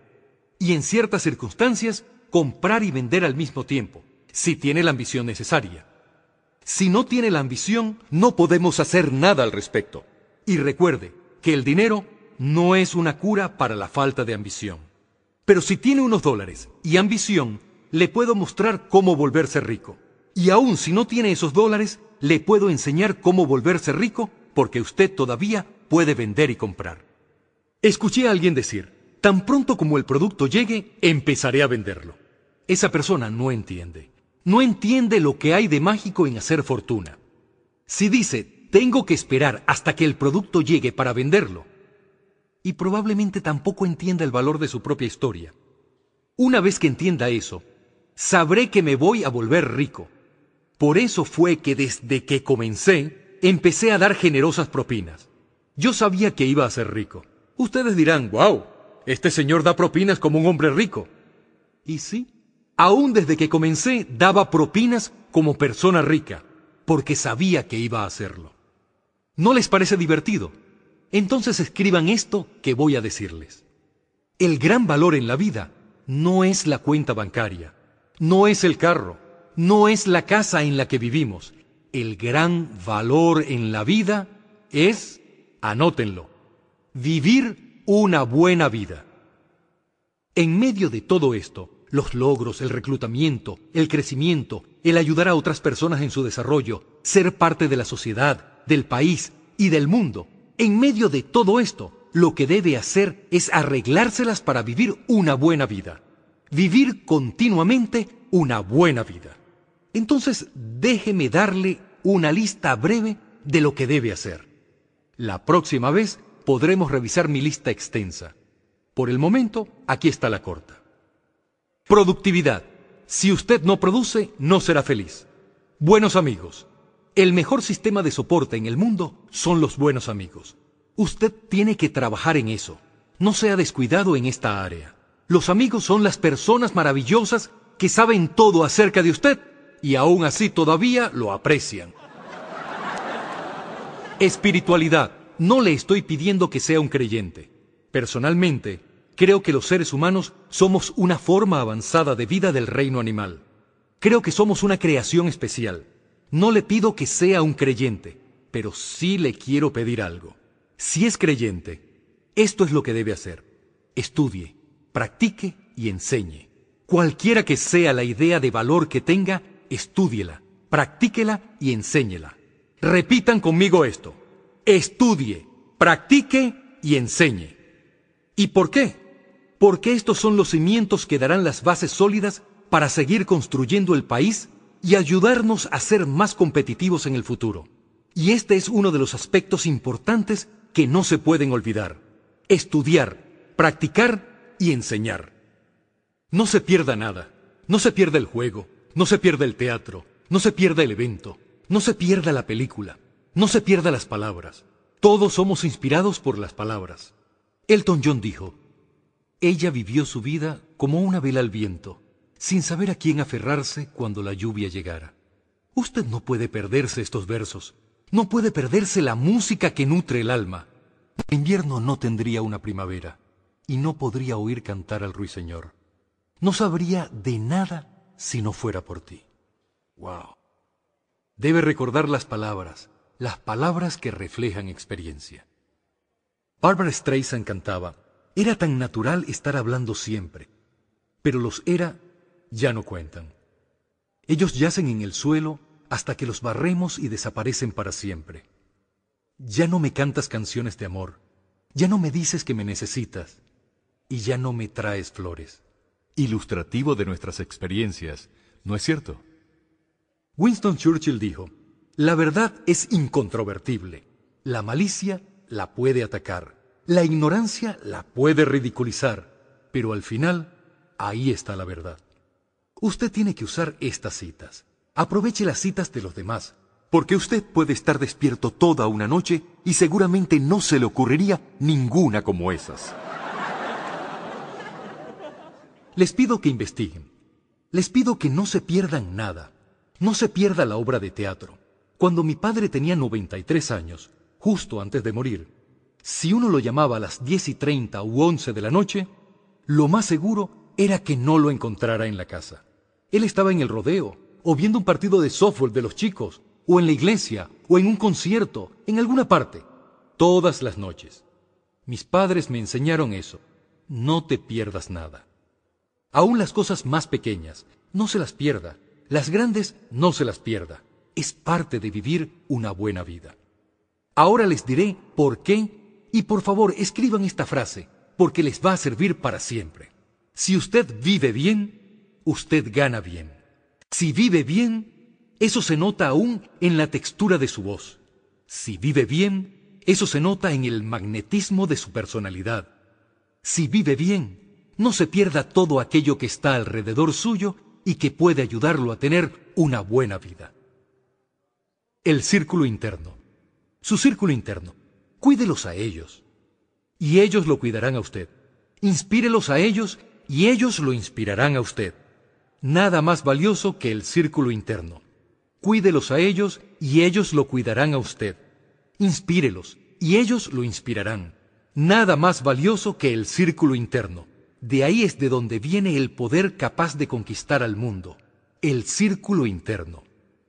y en ciertas circunstancias comprar y vender al mismo tiempo, si tiene la ambición necesaria. Si no tiene la ambición, no podemos hacer nada al respecto. Y recuerde que el dinero no es una cura para la falta de ambición. Pero si tiene unos dólares y ambición, le puedo mostrar cómo volverse rico. Y aun si no tiene esos dólares, le puedo enseñar cómo volverse rico porque usted todavía puede vender y comprar. Escuché a alguien decir, tan pronto como el producto llegue, empezaré a venderlo. Esa persona no entiende. No entiende lo que hay de mágico en hacer fortuna. Si dice, tengo que esperar hasta que el producto llegue para venderlo, y probablemente tampoco entienda el valor de su propia historia. Una vez que entienda eso, sabré que me voy a volver rico por eso fue que desde que comencé, empecé a dar generosas propinas. Yo sabía que iba a ser rico. Ustedes dirán, wow, este señor da propinas como un hombre rico. Y sí, aún desde que comencé daba propinas como persona rica, porque sabía que iba a hacerlo. ¿No les parece divertido? Entonces escriban esto que voy a decirles. El gran valor en la vida no es la cuenta bancaria, no es el carro, no es la casa en la que vivimos. El gran valor en la vida es, anótenlo, vivir una buena vida. En medio de todo esto, los logros, el reclutamiento, el crecimiento, el ayudar a otras personas en su desarrollo, ser parte de la sociedad, del país y del mundo. En medio de todo esto, lo que debe hacer es arreglárselas para vivir una buena vida. Vivir continuamente una buena vida. Entonces, déjeme darle una lista breve de lo que debe hacer. La próxima vez podremos revisar mi lista extensa. Por el momento, aquí está la corta. Productividad. Si usted no produce, no será feliz. Buenos amigos. El mejor sistema de soporte en el mundo son los buenos amigos. Usted tiene que trabajar en eso. No sea descuidado en esta área. Los amigos son las personas maravillosas que saben todo acerca de usted y aún así todavía lo aprecian. Espiritualidad. No le estoy pidiendo que sea un creyente. Personalmente, Creo que los seres humanos somos una forma avanzada de vida del reino animal. Creo que somos una creación especial. No le pido que sea un creyente, pero sí le quiero pedir algo. Si es creyente, esto es lo que debe hacer. Estudie, practique y enseñe. Cualquiera que sea la idea de valor que tenga, estúdiela, practíquela y enséñela. Repitan conmigo esto. Estudie, practique y enseñe. ¿Y por qué? porque estos son los cimientos que darán las bases sólidas para seguir construyendo el país y ayudarnos a ser más competitivos en el futuro. Y este es uno de los aspectos importantes que no se pueden olvidar. Estudiar, practicar y enseñar. No se pierda nada. No se pierda el juego, no se pierda el teatro, no se pierda el evento, no se pierda la película, no se pierda las palabras. Todos somos inspirados por las palabras. Elton John dijo, ella vivió su vida como una vela al viento, sin saber a quién aferrarse cuando la lluvia llegara. Usted no puede perderse estos versos, no puede perderse la música que nutre el alma. El invierno no tendría una primavera y no podría oír cantar al ruiseñor. No sabría de nada si no fuera por ti. Wow. Debe recordar las palabras, las palabras que reflejan experiencia. Barbara Streisand cantaba, era tan natural estar hablando siempre, pero los era ya no cuentan. Ellos yacen en el suelo hasta que los barremos y desaparecen para siempre. Ya no me cantas canciones de amor, ya no me dices que me necesitas y ya no me traes flores. Ilustrativo de nuestras experiencias, ¿no es cierto? Winston Churchill dijo, la verdad es incontrovertible, la malicia la puede atacar la ignorancia la puede ridiculizar, pero al final, ahí está la verdad. Usted tiene que usar estas citas. Aproveche las citas de los demás, porque usted puede estar despierto toda una noche y seguramente no se le ocurriría ninguna como esas. Les pido que investiguen. Les pido que no se pierdan nada. No se pierda la obra de teatro. Cuando mi padre tenía 93 años, justo antes de morir, si uno lo llamaba a las diez y treinta u once de la noche, lo más seguro era que no lo encontrara en la casa. Él estaba en el rodeo, o viendo un partido de softball de los chicos, o en la iglesia, o en un concierto, en alguna parte, todas las noches. Mis padres me enseñaron eso. No te pierdas nada. Aún las cosas más pequeñas, no se las pierda. Las grandes, no se las pierda. Es parte de vivir una buena vida. Ahora les diré por qué y por favor, escriban esta frase, porque les va a servir para siempre. Si usted vive bien, usted gana bien. Si vive bien, eso se nota aún en la textura de su voz. Si vive bien, eso se nota en el magnetismo de su personalidad. Si vive bien, no se pierda todo aquello que está alrededor suyo y que puede ayudarlo a tener una buena vida. El círculo interno. Su círculo interno cuídelos a ellos. Y ellos lo cuidarán a usted. Inspírelos a ellos y ellos lo inspirarán a usted. Nada más valioso que el círculo interno. Cuídelos a ellos y ellos lo cuidarán a usted. Inspírelos y ellos lo inspirarán. Nada más valioso que el círculo interno. De ahí es de donde viene el poder capaz de conquistar al mundo. El círculo interno.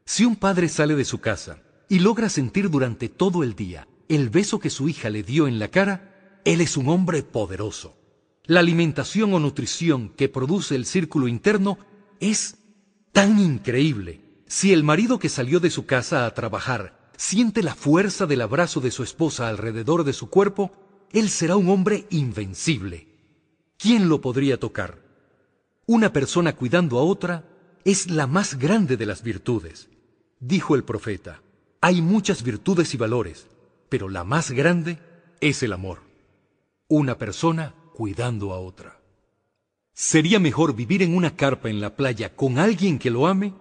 Si un padre sale de su casa y logra sentir durante todo el día el beso que su hija le dio en la cara, él es un hombre poderoso. La alimentación o nutrición que produce el círculo interno es tan increíble. Si el marido que salió de su casa a trabajar siente la fuerza del abrazo de su esposa alrededor de su cuerpo, él será un hombre invencible. ¿Quién lo podría tocar? Una persona cuidando a otra es la más grande de las virtudes. Dijo el profeta, hay muchas virtudes y valores, pero la más grande es el amor. Una persona cuidando a otra. Sería mejor vivir en una carpa en la playa con alguien que lo ame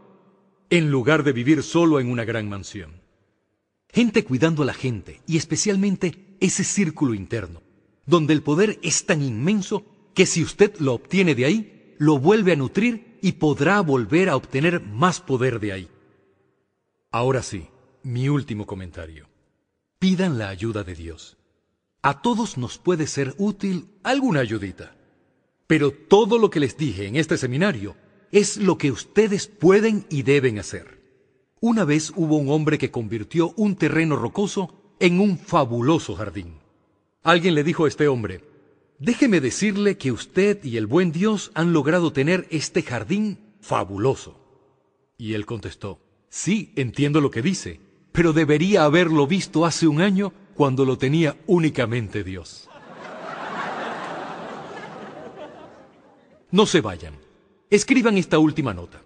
en lugar de vivir solo en una gran mansión. Gente cuidando a la gente y especialmente ese círculo interno, donde el poder es tan inmenso que si usted lo obtiene de ahí, lo vuelve a nutrir y podrá volver a obtener más poder de ahí. Ahora sí, mi último comentario. Pidan la ayuda de Dios. A todos nos puede ser útil alguna ayudita. Pero todo lo que les dije en este seminario es lo que ustedes pueden y deben hacer. Una vez hubo un hombre que convirtió un terreno rocoso en un fabuloso jardín. Alguien le dijo a este hombre, déjeme decirle que usted y el buen Dios han logrado tener este jardín fabuloso. Y él contestó, sí, entiendo lo que dice, pero debería haberlo visto hace un año cuando lo tenía únicamente Dios. No se vayan. Escriban esta última nota.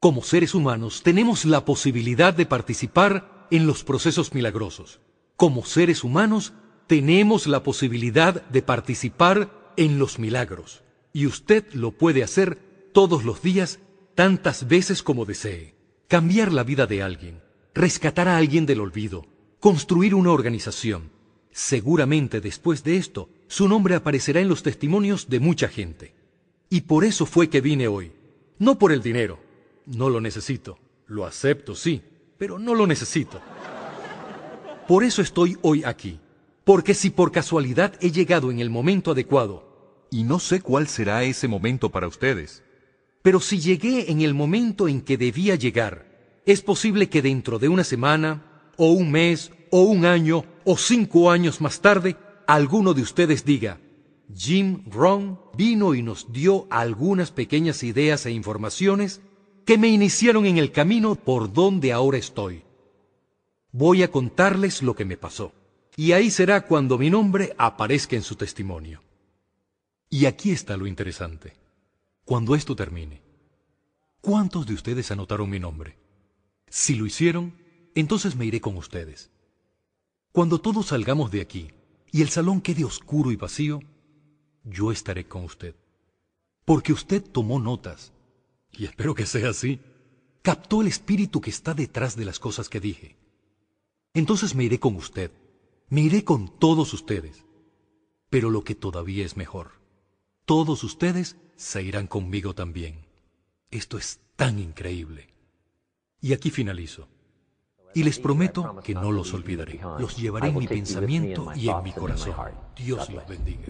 Como seres humanos tenemos la posibilidad de participar en los procesos milagrosos. Como seres humanos tenemos la posibilidad de participar en los milagros. Y usted lo puede hacer todos los días, tantas veces como desee. Cambiar la vida de alguien, rescatar a alguien del olvido, construir una organización. Seguramente después de esto, su nombre aparecerá en los testimonios de mucha gente. Y por eso fue que vine hoy. No por el dinero. No lo necesito. Lo acepto, sí, pero no lo necesito. Por eso estoy hoy aquí. Porque si por casualidad he llegado en el momento adecuado, y no sé cuál será ese momento para ustedes, pero si llegué en el momento en que debía llegar, es posible que dentro de una semana, o un mes, o un año, o cinco años más tarde, alguno de ustedes diga, Jim Rohn vino y nos dio algunas pequeñas ideas e informaciones que me iniciaron en el camino por donde ahora estoy. Voy a contarles lo que me pasó, y ahí será cuando mi nombre aparezca en su testimonio. Y aquí está lo interesante. Cuando esto termine, ¿cuántos de ustedes anotaron mi nombre? Si lo hicieron, entonces me iré con ustedes. Cuando todos salgamos de aquí y el salón quede oscuro y vacío, yo estaré con usted. Porque usted tomó notas, y espero que sea así, captó el espíritu que está detrás de las cosas que dije. Entonces me iré con usted, me iré con todos ustedes. Pero lo que todavía es mejor, todos ustedes se irán conmigo también. Esto es tan increíble. Y aquí finalizo. Y les prometo que no los olvidaré. Los llevaré en mi pensamiento y en mi corazón. Dios los bendiga.